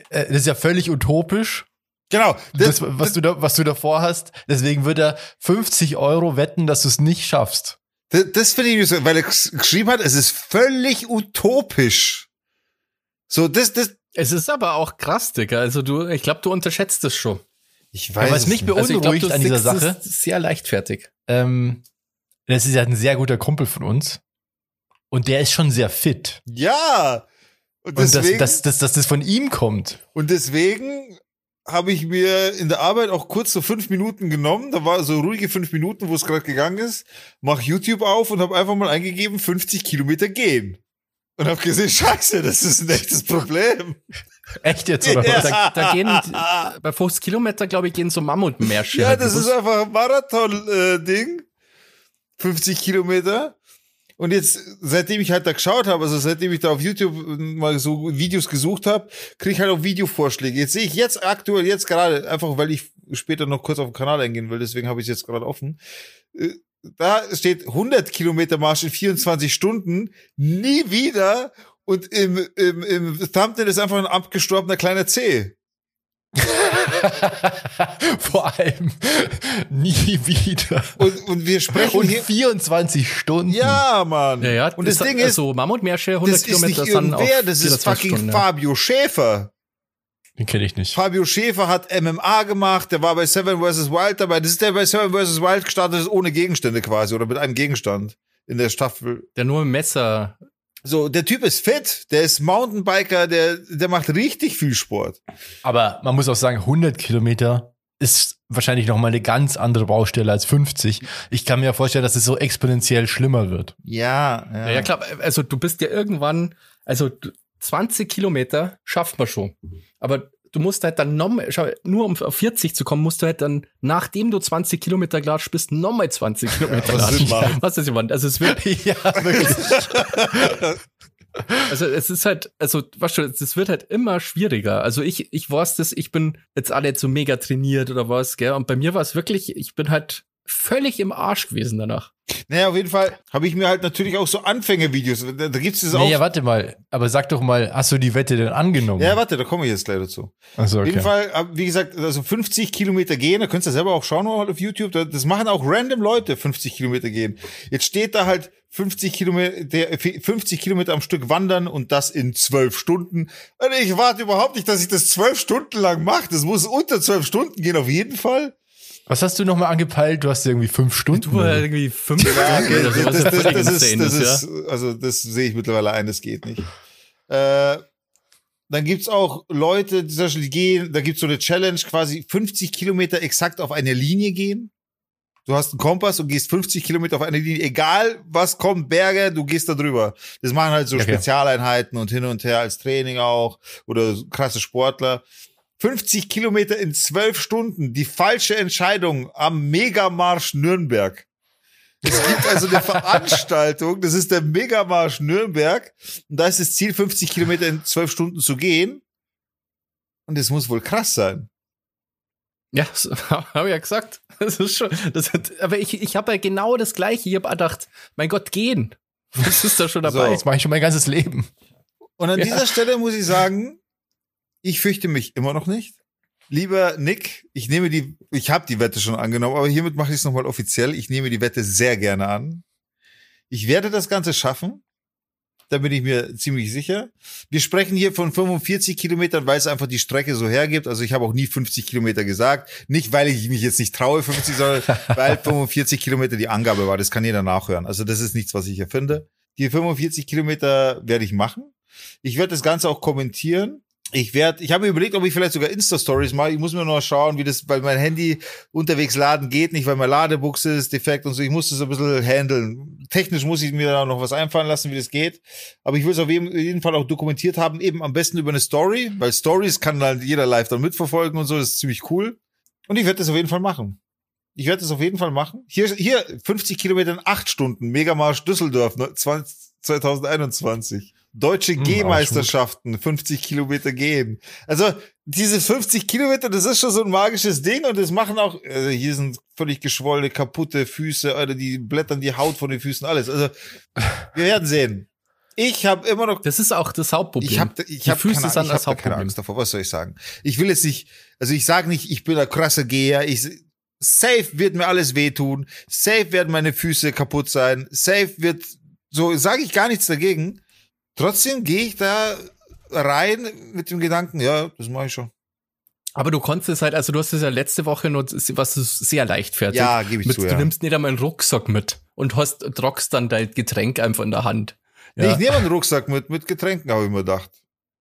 äh, das ist ja völlig utopisch, Genau. Das, was, du da, was du davor hast, deswegen wird er 50 Euro wetten, dass du es nicht schaffst. Das, das finde ich so, weil er ges- geschrieben hat, es ist völlig utopisch. So, das, das, Es ist aber auch krass, Digga. Also du, ich glaube, du unterschätzt es schon. ich Aber was es mich nicht. Also ich glaub, beunruhigt du an dieser Sache, sehr leichtfertig. ähm, das ist ja ein sehr guter Kumpel von uns. Und der ist schon sehr fit. Ja. Und Und dass, deswegen, dass, dass, dass das von ihm kommt. und deswegen habe ich mir in der Arbeit auch kurz so fünf Minuten genommen. Da war so ruhige fünf Minuten, wo es gerade gegangen ist. Mach YouTube auf und habe einfach mal eingegeben, 50 Kilometer gehen. Und habe gesehen, scheiße, das ist ein echtes Problem. Echt jetzt, oder Ja. was? Da, da gehen bei 50 Kilometer, glaube ich, gehen so Mammutmärsche. Ja, das ist einfach ein Marathon-Ding. 50 Kilometer. Und jetzt, seitdem ich halt da geschaut habe, also seitdem ich da auf YouTube mal so Videos gesucht habe, kriege ich halt auch Videovorschläge. Jetzt sehe ich jetzt aktuell, jetzt gerade, einfach weil ich später noch kurz auf den Kanal eingehen will, deswegen habe ich es jetzt gerade offen. Äh, Da steht 100 Kilometer Marsch in 24 Stunden, nie wieder. Und im, im, im Thumbnail ist einfach ein abgestorbener kleiner C. Vor allem nie wieder. Und, und wir sprechen Und hier. 24 Stunden. Ja, Mann. Ja, ja. Und das ist, Ding ist, also Mammutmärsche, 100 das ist nicht Kilometer sind auf irgendwer, das ist 24 fucking Stunden. Fabio Schäfer. Den kenne ich nicht. Fabio Schäfer hat MMA gemacht, der war bei Seven vs. Wild dabei. Das ist der bei Seven vs. Wild gestartet ist ohne Gegenstände quasi oder mit einem Gegenstand in der Staffel. Der nur im Messer. So, der Typ ist fit, der ist Mountainbiker, der, der macht richtig viel Sport. Aber man muss auch sagen, 100 Kilometer ist wahrscheinlich noch mal eine ganz andere Baustelle als 50. Ich kann mir vorstellen, dass es so exponentiell schlimmer wird. Ja, Ja, ja, klar. Also du bist ja irgendwann, also du- 20 Kilometer schafft man schon. Aber du musst halt dann noch, schau, nur um auf 40 zu kommen, musst du halt dann, nachdem du 20 Kilometer gelatscht bist, nochmal 20 Kilometer was latschen. Was ist jemand? Also es wird, ja, wirklich. also es ist halt, also weißt du, es wird halt immer schwieriger. Also ich, ich weiß das, ich bin jetzt auch nicht so mega trainiert oder was, gell? Und bei mir war es wirklich, ich bin halt völlig im Arsch gewesen danach. Naja, auf jeden Fall habe ich mir halt natürlich auch so Anfängervideos. Da, da gibt's das auch. Nee, ja, warte mal. Aber sag doch mal, hast du die Wette denn angenommen? ja, warte, da komme ich jetzt gleich dazu. also, Auf jeden okay. Fall, ab- wie gesagt, also 50 Kilometer gehen, da könnt ihr selber auch schauen auf YouTube, da- das machen auch random Leute, 50 Kilometer gehen. Jetzt steht da halt 50 Kilometer, der- 50 Kilometer am Stück wandern und das in zwölf Stunden. Und ich warte überhaupt nicht, dass ich das zwölf Stunden lang mache. Das muss unter zwölf Stunden gehen, auf jeden Fall. Was hast du noch mal angepeilt? Du hast irgendwie fünf Stunden. Du war irgendwie fünf Stunden oder so, was das, ja das, das, ist, das ist, also das sehe ich mittlerweile ein, das geht nicht. Äh, dann gibt's auch Leute, die zum Beispiel gehen, da gibt's so eine Challenge, quasi 50 Kilometer exakt auf eine Linie gehen. Du hast einen Kompass und gehst 50 Kilometer auf eine Linie, egal was kommt, Berge, du gehst da drüber. Das machen halt so Okay. Spezialeinheiten und hin und her als Training auch oder so krasse Sportler. 50 Kilometer in 12 Stunden, die falsche Entscheidung am Megamarsch Nürnberg. Es gibt also eine Veranstaltung, das ist der Megamarsch Nürnberg. Und da ist das Ziel, 50 Kilometer in 12 Stunden zu gehen. Und das muss wohl krass sein. Ja, das habe ich ja gesagt. Das ist schon, das hat, aber ich, ich habe ja genau das Gleiche. Ich habe gedacht, mein Gott, gehen. Was ist da schon dabei? So. Das mache ich schon mein ganzes Leben. Und an Ja. dieser Stelle muss ich sagen, ich fürchte mich immer noch nicht. Lieber Nick, ich nehme die, ich habe die Wette schon angenommen, aber hiermit mache ich es nochmal offiziell. Ich nehme die Wette sehr gerne an. Ich werde das Ganze schaffen. Da bin ich mir ziemlich sicher. Wir sprechen hier von 45 Kilometern, weil es einfach die Strecke so hergibt. Also ich habe auch nie 50 Kilometer gesagt. Nicht, weil ich mich jetzt nicht traue, 50, sondern weil 45 Kilometer die Angabe war. Das kann jeder nachhören. Also das ist nichts, was ich erfinde. Die 45 Kilometer werde ich machen. Ich werde das Ganze auch kommentieren. Ich werde, ich habe mir überlegt, ob ich vielleicht sogar Insta-Stories mache. Ich muss mir noch schauen, wie das, weil mein Handy unterwegs laden geht nicht, weil meine Ladebuchse ist defekt und so. Ich muss das ein bisschen handeln. Technisch muss ich mir da noch was einfallen lassen, wie das geht. Aber ich will es auf jeden Fall auch dokumentiert haben, eben am besten über eine Story, weil Stories kann halt jeder live dann mitverfolgen und so. Das ist ziemlich cool. Und ich werde das auf jeden Fall machen. Ich werde das auf jeden Fall machen. Hier, hier 50 Kilometer in 8 Stunden. Megamarsch Düsseldorf ne, 20, 2021. Deutsche Hm, Gehmeisterschaften, 50 Kilometer gehen. Also diese 50 Kilometer, das ist schon so ein magisches Ding und das machen auch, also hier sind völlig geschwollene, kaputte Füße, oder die blättern die Haut von den Füßen, alles. Also wir werden sehen. Ich habe immer noch Das ist auch das Hauptproblem. Ich habe ich hab keine, ich hab da keine Hauptproblem. Angst davor. Was soll ich sagen? Ich will jetzt nicht, also ich sage nicht, ich bin ein krasser Geher. Ich, safe wird mir alles wehtun. Safe werden meine Füße kaputt sein. Safe wird, so sage ich gar nichts dagegen. Trotzdem gehe ich da rein mit dem Gedanken, ja, das mache ich schon. Aber du konntest halt, also du hast es ja letzte Woche nur, was sehr leichtfertig. Ja, gebe ich mit, zu, Du ja. nimmst nicht einmal einen Rucksack mit und hast, trockst dann dein Getränk einfach in der Hand. Nee, Ja, ich nehme einen Rucksack mit, mit Getränken, habe ich mir gedacht.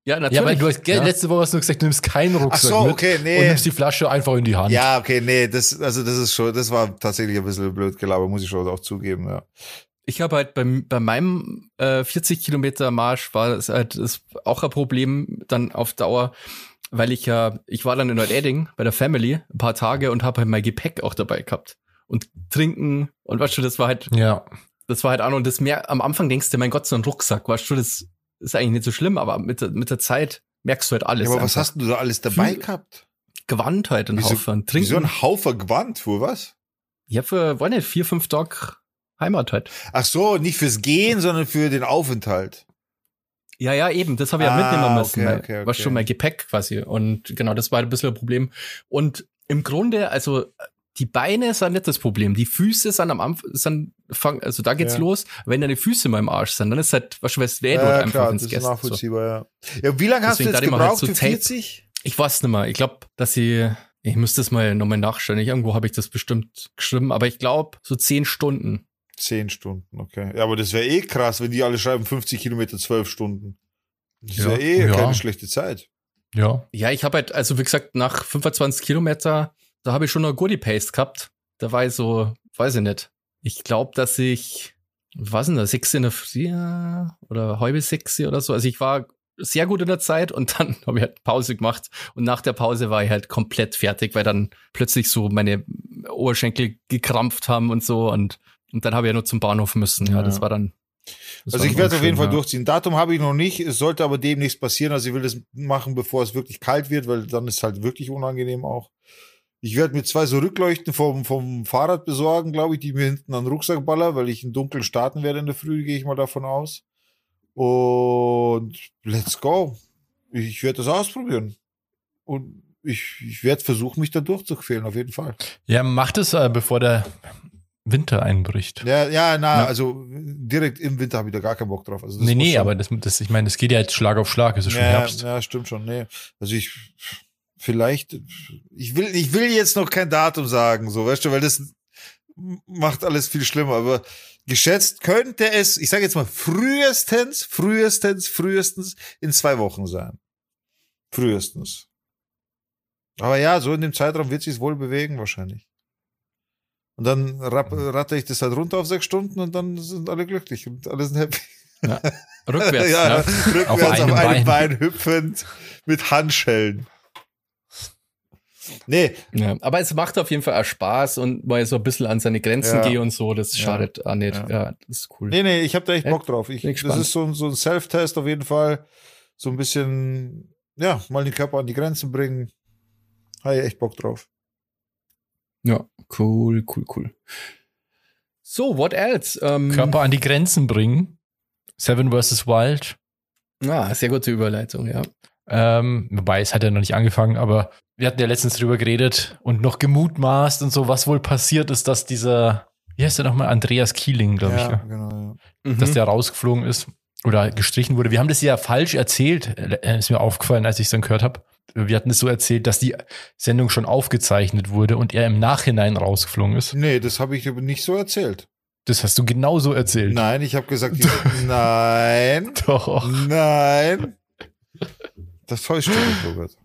ja natürlich. Ja, weil du hast, ja. letzte Woche hast du gesagt, du nimmst keinen Ach Rucksack so, mit okay, und nee. nimmst die Flasche einfach in die Hand. Ja, okay, nee, das, also das ist schon, das war tatsächlich ein bisschen blöd gelabert, muss ich schon auch zugeben, ja. Ich habe halt bei, bei meinem äh, 40 Kilometer Marsch war es halt ist auch ein Problem dann auf Dauer, weil ich ja, ich war dann in Nordeding bei der Family ein paar Tage und habe halt mein Gepäck auch dabei gehabt. Und trinken und weißt du, das war halt, Ja. das war halt auch noch, und das mehr, am Anfang denkst du, mein Gott, so ein Rucksack, weißt du, das ist eigentlich nicht so schlimm, aber mit, der- mit der Zeit merkst du halt alles. ja aber was einfach. hast du da alles dabei Viel- gehabt? Gewand halt, ein Haufen. Wie so Trinken. ein Haufen Gewand, für was? Ja, für, war nicht, vier, fünf Tage Heimat halt. Ach so, nicht fürs Gehen, sondern für den Aufenthalt. Ja, ja, eben, das habe ich ja Ah, mitnehmen müssen. okay, weil- okay, War okay. schon mein Gepäck quasi. Und genau, das war ein bisschen ein Problem. Und im Grunde, also die Beine sind nicht das Problem. Die Füße sind am Anfang, sind, fang, also da geht's Ja. los. Wenn deine Füße mal im Arsch sind, dann ist halt, was weh tut, Ja, einfach klar, ins Gäste. So. ja. Ja, wie lange hast du jetzt halt gebraucht so für Tape. 40? Ich weiß nicht mehr. Ich glaube, dass ich, ich müsste das mal nochmal nachschauen. Irgendwo habe ich das bestimmt geschrieben, aber ich glaube, so zehn Stunden. Zehn Stunden, okay. Ja, aber das wäre eh krass, wenn die alle schreiben 50 Kilometer, zwölf Stunden. Das Ja. ist ja eh Ja. keine schlechte Zeit. Ja. Ja, ich habe halt, also wie gesagt, nach 25 Kilometer, da habe ich schon noch Goodie Paste gehabt. Da war ich so, weiß ich nicht. Ich glaube, dass ich, was denn da, sechs in der Früh oder halbe sechs oder so. Also ich war sehr gut in der Zeit und dann habe ich halt Pause gemacht und nach der Pause war ich halt komplett fertig, weil dann plötzlich so meine Oberschenkel gekrampft haben und so und, und dann habe ich ja nur zum Bahnhof müssen. Ja, Ja. das war dann. das Also war ich werde es auf jeden Fall ja. durchziehen. Datum habe ich noch nicht. Es sollte aber demnächst passieren. Also ich will das machen, bevor es wirklich kalt wird, weil dann ist es halt wirklich unangenehm auch. Ich werde mir zwei so Rückleuchten vom, vom Fahrrad besorgen, glaube ich, die mir hinten an den Rucksack baller, weil ich im Dunkeln starten werde in der Früh, gehe ich mal davon aus. Und let's go. Ich werde das ausprobieren. Und ich, ich werde versuchen, mich da durchzuquälen, auf jeden Fall. Ja, mach das, äh, bevor der Winter einbricht. Ja, ja, na, Ja. also direkt im Winter habe ich da gar keinen Bock drauf. Also nee, nee, schon- aber das, das, ich meine, das geht ja jetzt Schlag auf Schlag, es ist schon ja, Herbst. Ja, stimmt schon. Nee. Also ich vielleicht ich will ich will jetzt noch kein Datum sagen, so, weißt du, weil das macht alles viel schlimmer, aber geschätzt könnte es, ich sage jetzt mal frühestens, frühestens, frühestens in zwei Wochen sein. Frühestens. Aber ja, so in dem Zeitraum wird sich wohl bewegen wahrscheinlich. Und dann ratte ich das halt runter auf sechs Stunden und dann sind alle glücklich und alle sind happy. Rückwärts, ja, ja. rückwärts auf, Auf einem Bein. Bein. hüpfend mit Handschellen. Nee, Ja, aber es macht auf jeden Fall auch Spaß und mal so ein bisschen an seine Grenzen Ja. gehe und so, das Ja. schadet auch nicht. Ja. Ja, das ist cool. nee, nee, ich habe da echt Ja, Bock drauf. Ich, das ist so, ein- so ein Self-Test auf jeden Fall. So ein bisschen, ja, mal den Körper an die Grenzen bringen. Habe ich echt Bock drauf. Ja, cool, cool, cool. So, what else? Ähm, Körper an die Grenzen bringen. Seven vs. Wild. Ah, sehr gute Überleitung, ja. Ähm, wobei, es hat ja noch nicht angefangen, aber wir hatten ja letztens drüber geredet und noch gemutmaßt und so, was wohl passiert ist, dass dieser, wie heißt der nochmal, Andreas Kieling, glaube ich, ja, ja, genau. Mhm. dass der rausgeflogen ist oder gestrichen wurde. Wir haben das ja falsch erzählt, äh, ist mir aufgefallen, als ich es dann gehört habe. Wir hatten es so erzählt, dass die Sendung schon aufgezeichnet wurde und er im Nachhinein rausgeflogen ist. Ja. Nee, das habe ich aber nicht so erzählt. Das hast du genauso erzählt. Nein, ich habe gesagt, die, nein, Doch. nein. Das täuscht dich, Robert.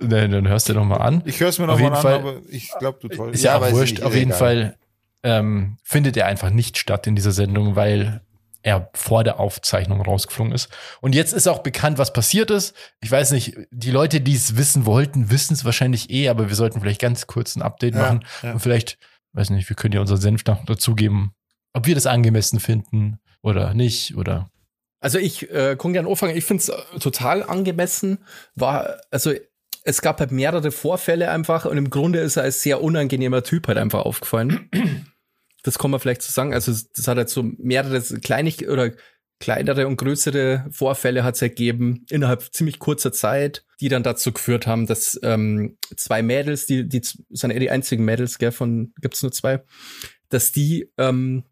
Nein, dann hörst du noch mal an. Ich höre es mir nochmal an, Fall- aber ich glaube, du täuscht. Ist ja, ich wurscht. Auf jeden egal. Fall ähm, findet er einfach nicht statt in dieser Sendung, weil er vor der Aufzeichnung rausgeflogen ist. Und jetzt ist auch bekannt, was passiert ist. Ich weiß nicht, die Leute, die es wissen wollten, wissen es wahrscheinlich eh, aber wir sollten vielleicht ganz kurz ein Update Ja, machen. ja. Und vielleicht, weiß nicht, wir können ja unseren Senf noch dazugeben, ob wir das angemessen finden oder nicht. Oder Also ich äh, kann gerne anfangen. Ich finde es total angemessen. War, also es gab halt mehrere Vorfälle einfach und im Grunde ist er als sehr unangenehmer Typ halt einfach aufgefallen. Das kann man vielleicht so sagen. Also das hat halt so mehrere Kleinig oder kleinere und größere Vorfälle hat es ergeben, innerhalb ziemlich kurzer Zeit, die dann dazu geführt haben, dass ähm, zwei Mädels, die, die sind ja die einzigen Mädels, gell, von gibt's nur zwei, dass die ähm,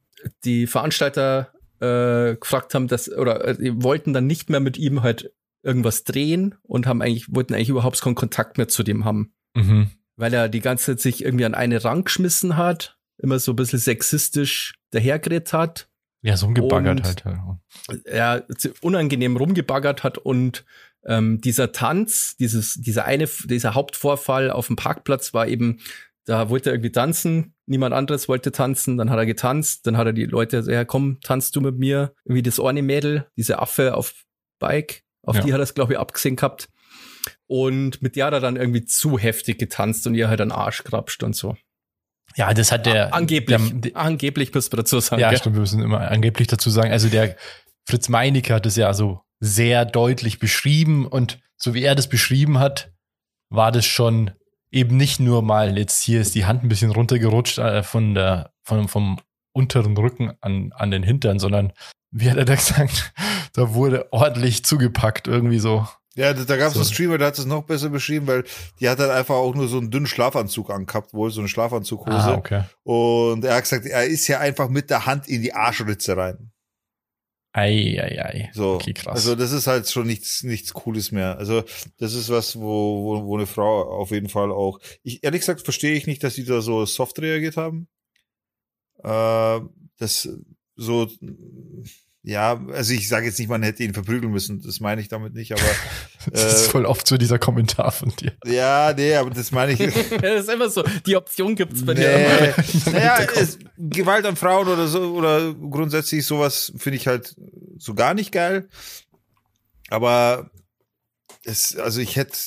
die Veranstalter äh, gefragt haben, dass, oder äh, die wollten dann nicht mehr mit ihm halt irgendwas drehen und haben eigentlich, wollten eigentlich überhaupt keinen Kontakt mehr zu dem haben. Mhm. Weil er die ganze Zeit sich irgendwie an eine Rang geschmissen hat, immer so ein bisschen sexistisch dahergeredet hat Ja, so gebaggert Und- halt. ja. er unangenehm rumgebaggert hat und ähm, dieser Tanz, dieses, dieser eine, dieser Hauptvorfall auf dem Parkplatz war eben, da wollte er irgendwie tanzen, niemand anderes wollte tanzen, dann hat er getanzt, dann hat er die Leute, gesagt, ja komm, tanzt du mit mir, irgendwie das eine Mädel, diese Affe auf Bike, auf Ja. die hat er es glaube ich abgesehen gehabt und mit der hat er dann irgendwie zu heftig getanzt und ihr halt einen Arsch krapscht und so. Ja, das hat der. angeblich, Der, angeblich müssen wir dazu sagen. ja, stimmt, wir müssen immer angeblich dazu sagen. Also der Fritz Meinecke hat es ja so sehr deutlich beschrieben und so wie er das beschrieben hat, war das schon eben nicht nur mal, jetzt hier ist die Hand ein bisschen runtergerutscht äh, von der, von, vom unteren Rücken an, an den Hintern, sondern wie hat er da gesagt, da wurde ordentlich zugepackt, irgendwie so. Ja, da, da gab es So. einen Streamer, der hat es noch besser beschrieben, weil die hat halt einfach auch nur so einen dünnen Schlafanzug angehabt, wohl so eine Schlafanzughose. Ah, okay. Und er hat gesagt, er ist ja einfach mit der Hand in die Arschritze rein. Ei, ei, ei. So. Okay, krass. Also das ist halt schon nichts, nichts Cooles mehr. Also das ist was, wo, wo, wo eine Frau auf jeden Fall auch. Ich, ehrlich gesagt verstehe ich nicht, dass die da so soft reagiert haben. Äh, das so, ja, also ich sage jetzt nicht, man hätte ihn verprügeln müssen, das meine ich damit nicht, aber das ist äh, voll oft so dieser Kommentar von dir. ja, nee, aber das meine ich. das ist immer so, die Option gibt's bei dir Nee. naja, es, Gewalt an Frauen oder so, oder grundsätzlich sowas finde ich halt so gar nicht geil. Aber es, also ich hätte,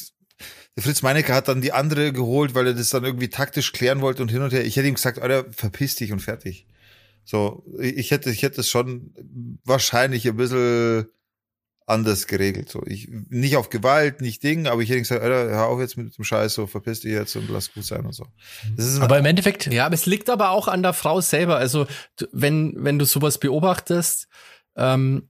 der Fritz Meinecke hat dann die andere geholt, weil er das dann irgendwie taktisch klären wollte und hin und her. Ich hätte ihm gesagt, Alter, verpiss dich und fertig. So, ich hätte, ich hätte es schon wahrscheinlich ein bisschen anders geregelt. So, ich, nicht auf Gewalt, nicht Ding, aber ich hätte gesagt, Alter, hör auf jetzt mit dem Scheiß, so verpiss dich jetzt und lass gut sein und so. Das ist Aber im Endeffekt, Ja, aber es liegt aber auch an der Frau selber. Also, wenn, wenn du sowas beobachtest, ähm,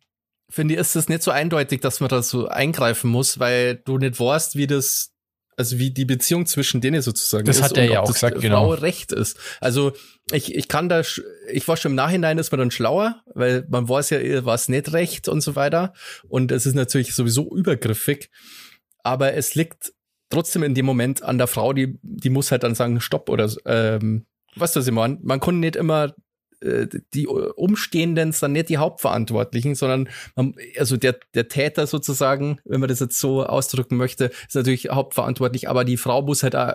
finde ich, ist es nicht so eindeutig, dass man da so eingreifen muss, weil du nicht weißt, wie das, also wie die Beziehung zwischen denen sozusagen Das ist. hat er ja auch gesagt, der genau. Frau recht ist. Also, ich, ich kann da, ich war schon im Nachhinein ist man dann schlauer, weil man weiß ja, ihr war es nicht recht und so weiter. Und es ist natürlich sowieso übergriffig. Aber es liegt trotzdem in dem Moment an der Frau, die, die muss halt dann sagen, stopp oder ähm, weißt du, was ich meine? Man kann nicht immer äh, die Umstehenden sind nicht die Hauptverantwortlichen, sondern man, also der, der Täter sozusagen, wenn man das jetzt so ausdrücken möchte, ist natürlich hauptverantwortlich, aber die Frau muss halt auch,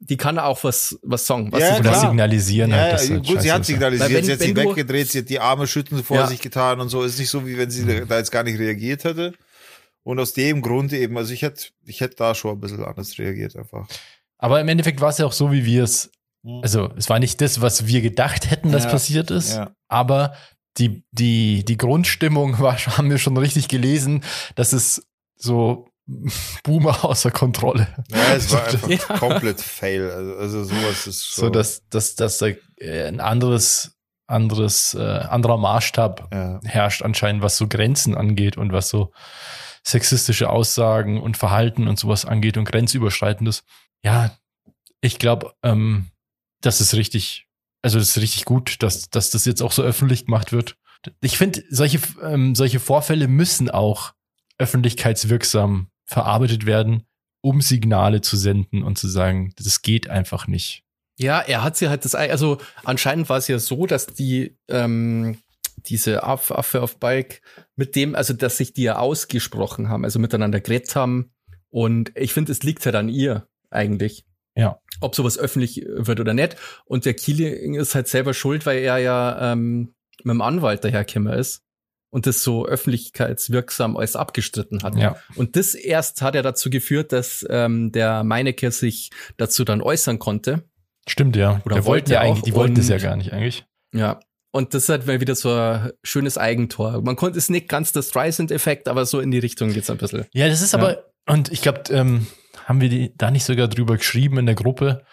die kann auch was, was sagen. Was Ja, sie oder signalisieren Ja, halt, ja, dass halt gut, sie scheiße hat ist. signalisiert, wenn- sie hat sich weggedreht, sie hat die Arme schütteln vor Ja. sich getan und so. Ist nicht so, wie wenn sie Mhm. da jetzt gar nicht reagiert hätte. Und aus dem Grund eben, also ich hätte, ich hätte da schon ein bisschen anders reagiert einfach. Aber im Endeffekt war es ja auch so, wie wir es, also es war nicht das, was wir gedacht hätten, dass Ja. passiert ist, Ja. aber die, die, die Grundstimmung war, haben wir schon richtig gelesen, dass es so Boomer außer Kontrolle. Ja, es war einfach Ja. komplett fail. Also, also sowas ist schon, So, dass, dass, dass da äh, ein anderes, anderes, äh, anderer Maßstab ja. herrscht anscheinend, was so Grenzen angeht und was so sexistische Aussagen und Verhalten und sowas angeht und grenzüberschreitendes. Ja, ich glaube, ähm, das ist richtig, also das ist richtig gut, dass, dass das jetzt auch so öffentlich gemacht wird. Ich finde, solche, ähm, solche Vorfälle müssen auch öffentlichkeitswirksam verarbeitet werden, um Signale zu senden und zu sagen, das geht einfach nicht. Ja, er hat sie halt das, Ei- also anscheinend war es ja so, dass die, ähm, diese Affe, Affe auf Bike mit dem, also dass sich die ja ausgesprochen haben, also miteinander geredet haben. Und ich finde, es liegt halt an ihr eigentlich. Ja. Ob sowas öffentlich wird oder nicht. Und der Keeling ist halt selber schuld, weil er ja ähm, mit dem Anwalt dahergekommen ist und das so öffentlichkeitswirksam alles abgestritten hat. Ja. Und das erst hat ja dazu geführt, dass ähm, der Meinecke sich dazu dann äußern konnte. Stimmt, ja. Oder Der wollte ja eigentlich, die wollten es ja gar nicht eigentlich. Ja. Und das ist halt mal wieder so ein schönes Eigentor. Man konnte es nicht ganz das Streisand-Effekt, aber so in die Richtung geht's ein bisschen. Ja, das ist Ja. aber, und ich glaube, ähm, haben wir die, da nicht sogar drüber geschrieben in der Gruppe,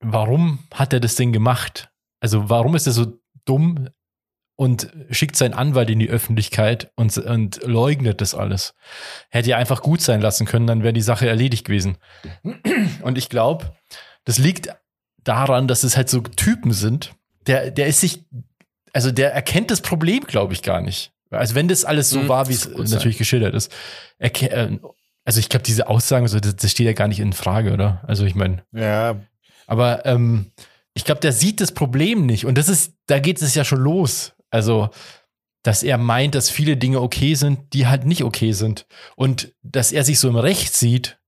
warum hat er das Ding gemacht? Also warum ist er so dumm und schickt seinen Anwalt in die Öffentlichkeit und, und leugnet das alles. Hätte ja einfach gut sein lassen können, dann wäre die Sache erledigt gewesen. Und ich glaube, das liegt daran, dass es halt so Typen sind. Der, der ist sich, also der erkennt das Problem, glaube ich, gar nicht. Also wenn das alles so Hm, war, wie es natürlich geschildert ist. erke- äh, Also ich glaube, diese Aussagen, so, das, das steht ja gar nicht in Frage, oder? Also ich meine, Ja, aber ähm, ich glaube, der sieht das Problem nicht. Und das ist, da geht es ja schon los. Also, dass er meint, dass viele Dinge okay sind, die halt nicht okay sind. Und dass er sich so im Recht sieht,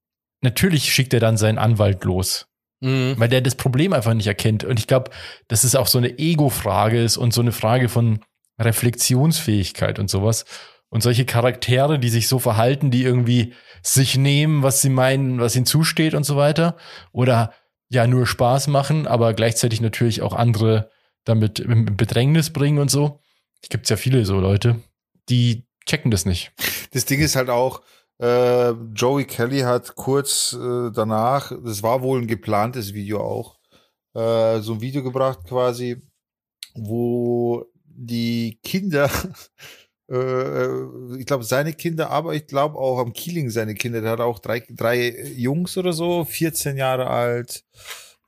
natürlich schickt er dann seinen Anwalt los, Mhm. weil der das Problem einfach nicht erkennt. Und ich glaube, dass es auch so eine Ego-Frage ist und so eine Frage von Reflexionsfähigkeit und sowas. Und solche Charaktere, die sich so verhalten, die irgendwie sich nehmen, was sie meinen, was ihnen zusteht und so weiter. Oder ja, nur Spaß machen, aber gleichzeitig natürlich auch andere damit in Bedrängnis bringen und so. Es gibt ja viele so Leute, die checken das nicht. Das Ding ist halt auch, äh, Joey Kelly hat kurz äh, danach, das war wohl ein geplantes Video auch, äh, so ein Video gebracht quasi, wo die Kinder, äh, äh, ich glaube seine Kinder, aber ich glaube auch am Keeling seine Kinder, der hat auch drei, drei Jungs oder so, 14 Jahre alt,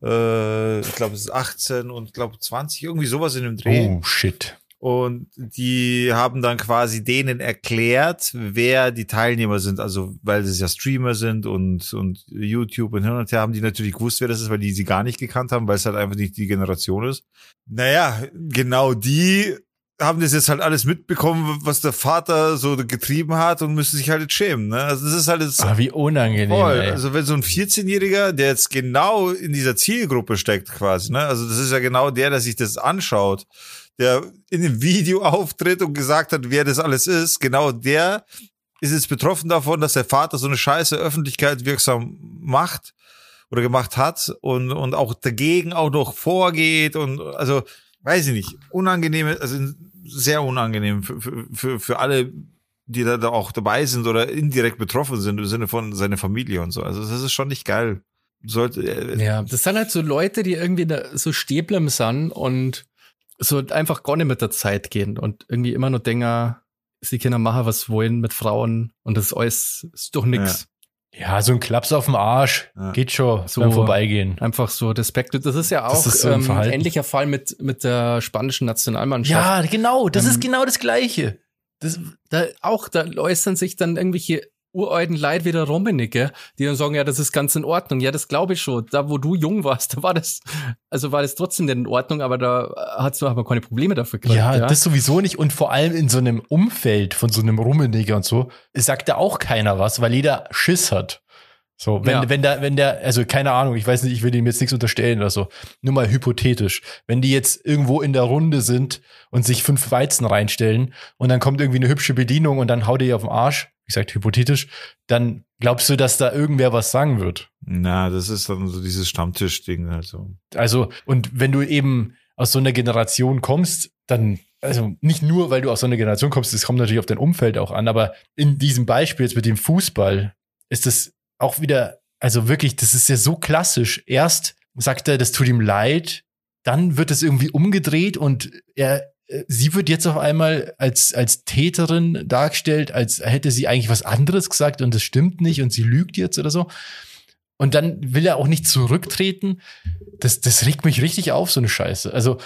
äh, ich glaube es ist 18 und ich glaube 20, irgendwie sowas in dem Dreh. Oh, shit. Und die haben dann quasi denen erklärt, wer die Teilnehmer sind. Also, weil es ja Streamer sind und, und YouTube und hin und her haben die natürlich gewusst, wer das ist, weil die sie gar nicht gekannt haben, weil es halt einfach nicht die Generation ist. Naja, genau die haben das jetzt halt alles mitbekommen, was der Vater so getrieben hat und müssen sich halt jetzt schämen. Ne? Also das ist halt jetzt Ah, wie unangenehm. Voll. ey. Also wenn so ein 14-Jähriger, der jetzt genau in dieser Zielgruppe steckt quasi, ne? Also das ist ja genau der, der sich das anschaut, der in dem Video auftritt und gesagt hat, wer das alles ist, genau der ist jetzt betroffen davon, dass der Vater so eine scheiße Öffentlichkeit wirksam macht oder gemacht hat und, und auch dagegen auch noch vorgeht und also weiß ich nicht, unangenehme, also sehr unangenehm für, für, für, für alle, die da, da auch dabei sind oder indirekt betroffen sind im Sinne von seiner Familie und so. Also das ist schon nicht geil. Sollte, äh, Ja, das sind halt so Leute, die irgendwie so Stäblem sind und so einfach gar nicht mit der Zeit gehen und irgendwie immer nur denken, sie können machen, was wollen mit Frauen und das ist alles ist doch nix. Ja, so ein Klaps auf dem Arsch. Ja. Geht schon. So- Vorbeigehen. Einfach so Respekt. Das ist ja auch ist so ein ähm, ähnlicher Fall mit, mit der spanischen Nationalmannschaft. Ja, genau. Das Ähm, ist genau das Gleiche. Das, da auch, da äußern sich dann irgendwelche uralten Leid wie der Rummenigge, die dann sagen, ja, das ist ganz in Ordnung. Ja, das glaube ich schon. Da, wo du jung warst, da war das, also war das trotzdem nicht in Ordnung, aber da hat's noch aber keine Probleme dafür gekriegt. ja, das sowieso nicht. Und vor allem in so einem Umfeld von so einem Rummeniger und so, sagt da auch keiner was, weil jeder Schiss hat. So, wenn, Ja. wenn da, wenn der, also keine Ahnung, ich weiß nicht, ich will ihm jetzt nichts unterstellen oder so. Nur mal hypothetisch. Wenn die jetzt irgendwo in der Runde sind und sich fünf Weizen reinstellen und dann kommt irgendwie eine hübsche Bedienung und dann haut ihr auf den Arsch, wie gesagt, hypothetisch, dann glaubst du, dass da irgendwer was sagen wird? na, das ist dann so dieses Stammtisch-Ding halt so. Also, und wenn du eben aus so einer Generation kommst, dann, also nicht nur, weil du aus so einer Generation kommst, das kommt natürlich auf dein Umfeld auch an, aber in diesem Beispiel jetzt mit dem Fußball ist das auch wieder, also wirklich, das ist ja so klassisch. Erst sagt er, das tut ihm leid, dann wird es irgendwie umgedreht und er, äh, sie wird jetzt auf einmal als, als Täterin dargestellt, als hätte sie eigentlich was anderes gesagt und das stimmt nicht und sie lügt jetzt oder so. Und dann will er auch nicht zurücktreten. Das, das regt mich richtig auf, so eine Scheiße. Also,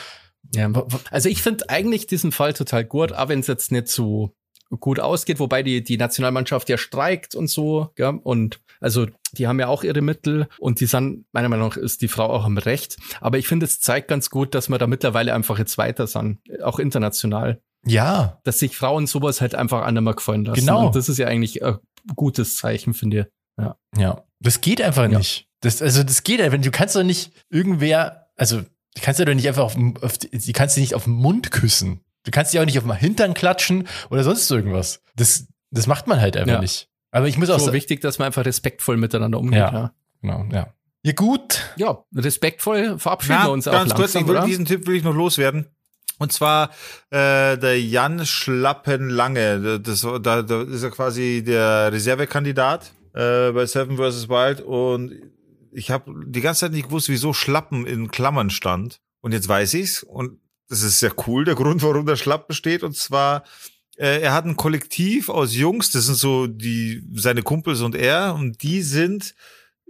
Ja, also ich finde eigentlich diesen Fall total gut, auch wenn es jetzt nicht so gut ausgeht, wobei die, die Nationalmannschaft ja streikt und so, ja, und also die haben ja auch ihre Mittel und die sind, meiner Meinung nach, ist die Frau auch im Recht. Aber ich finde, es zeigt ganz gut, dass wir da mittlerweile einfach jetzt weiter sind, auch international, ja, dass sich Frauen sowas halt einfach andermal gefallen lassen. Genau. Und das ist ja eigentlich ein gutes Zeichen, finde ich. ja. Das geht einfach Ja. nicht. Das, also, das geht einfach. Du kannst doch nicht irgendwer, also, du kannst ja doch nicht einfach auf, auf die, kannst dich nicht auf den Mund küssen. Du kannst dich auch nicht auf den Hintern klatschen oder sonst irgendwas. Das, das macht man halt einfach Ja. nicht. Aber ich muss auch So sagen, wichtig, dass man einfach respektvoll miteinander umgeht. Ja. Ja, genau, ja. Ja, gut. ja respektvoll verabschieden wir uns auch ganz kurz, ich will, oder? diesen Tipp will ich noch loswerden. Und zwar äh, der Jan Schlappenlange. Das, da, da ist er quasi der Reservekandidat äh, bei Seven vs. Wild. Und ich habe die ganze Zeit nicht gewusst, wieso Schlappen in Klammern stand. Und jetzt weiß ich's. Und das ist sehr cool, der Grund, warum der Schlapp besteht. Und zwar, äh, er hat ein Kollektiv aus Jungs, das sind so die seine Kumpels und er, und die sind,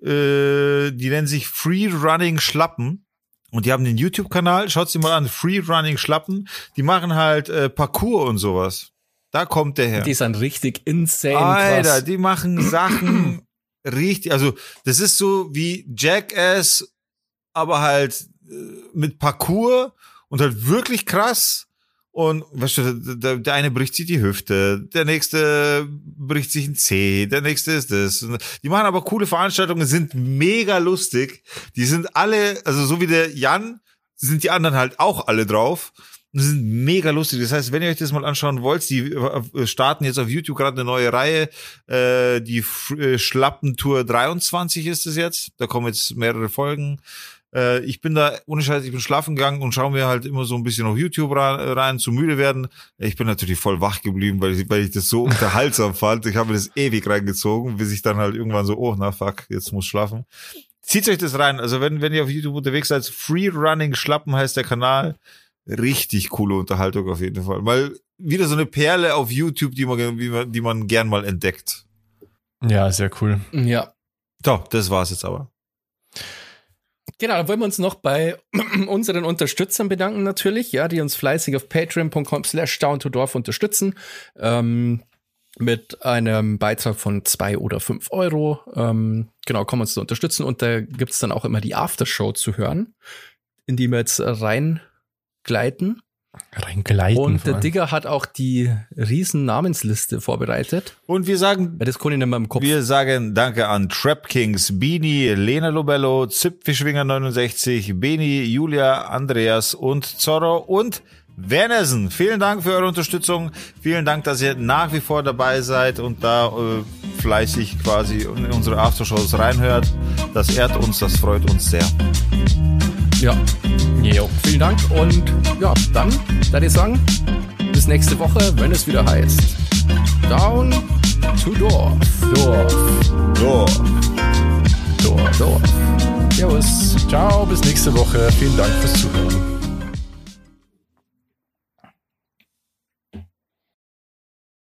äh, die nennen sich Free Running Schlappen. Und die haben den YouTube-Kanal, schaut sie mal an, Free Running Schlappen. Die machen halt äh, Parkour und sowas. Da kommt der her. Die sind richtig insane Alter, krass. die machen Sachen richtig, also das ist so wie Jackass, aber halt äh, mit Parkour und halt wirklich krass. Und weißt du, der, der eine bricht sich die Hüfte, der nächste bricht sich ein Zeh, der nächste ist das. Die machen aber coole Veranstaltungen, sind mega lustig. Die sind alle, also so wie der Jan, sind die anderen halt auch alle drauf. Die sind mega lustig. Das heißt, wenn ihr euch das mal anschauen wollt, die äh, starten jetzt auf YouTube gerade eine neue Reihe. Äh, die äh, Schlappentour 23 ist es jetzt. Da kommen jetzt mehrere Folgen. Äh, ich bin da, ohne Scheiß, ich bin schlafen gegangen und schaue mir halt immer so ein bisschen auf YouTube rein, rein zu müde werden. Ich bin natürlich voll wach geblieben, weil ich, weil ich das so unterhaltsam fand. Ich habe mir das ewig reingezogen, bis ich dann halt irgendwann so, oh, na fuck, jetzt muss schlafen. Zieht euch das rein. Also wenn, wenn ihr auf YouTube unterwegs seid, Free Running Schlappen heißt der Kanal. Richtig coole Unterhaltung auf jeden Fall. Weil wieder so eine Perle auf YouTube, die man, die man gern mal entdeckt. Ja, sehr cool. Ja. So, das war's jetzt aber. Genau, dann wollen wir uns noch bei unseren Unterstützern bedanken natürlich, ja, die uns fleißig auf patreon.com slash dorf unterstützen. Ähm, mit einem Beitrag von zwei oder fünf Euro. Ähm, genau, kommen uns zu unterstützen. Und da gibt's dann auch immer die Aftershow zu hören, in die wir jetzt reingleiten. Reingleiten. Und der. Digger hat auch die riesen Namensliste vorbereitet. Und wir sagen Weil das kann ich nicht mehr im Kopf. Wir sagen Danke an Trap Kings, Beanie, Lena Lobello, Zipfischwinger 69, Beni, Julia, Andreas und Zorro und Wernersen. Vielen Dank für eure Unterstützung. Vielen Dank, dass ihr nach wie vor dabei seid und da äh, fleißig quasi in unsere Aftershows reinhört. Das ehrt uns, das freut uns sehr. Ja. Jo. Vielen Dank und ja, dann würde ich sagen, bis nächste Woche, wenn es wieder heißt Down to Dorf. Dorf. So. Dorf. Dorf. Servus. Ciao, bis nächste Woche. Vielen Dank fürs Zuhören.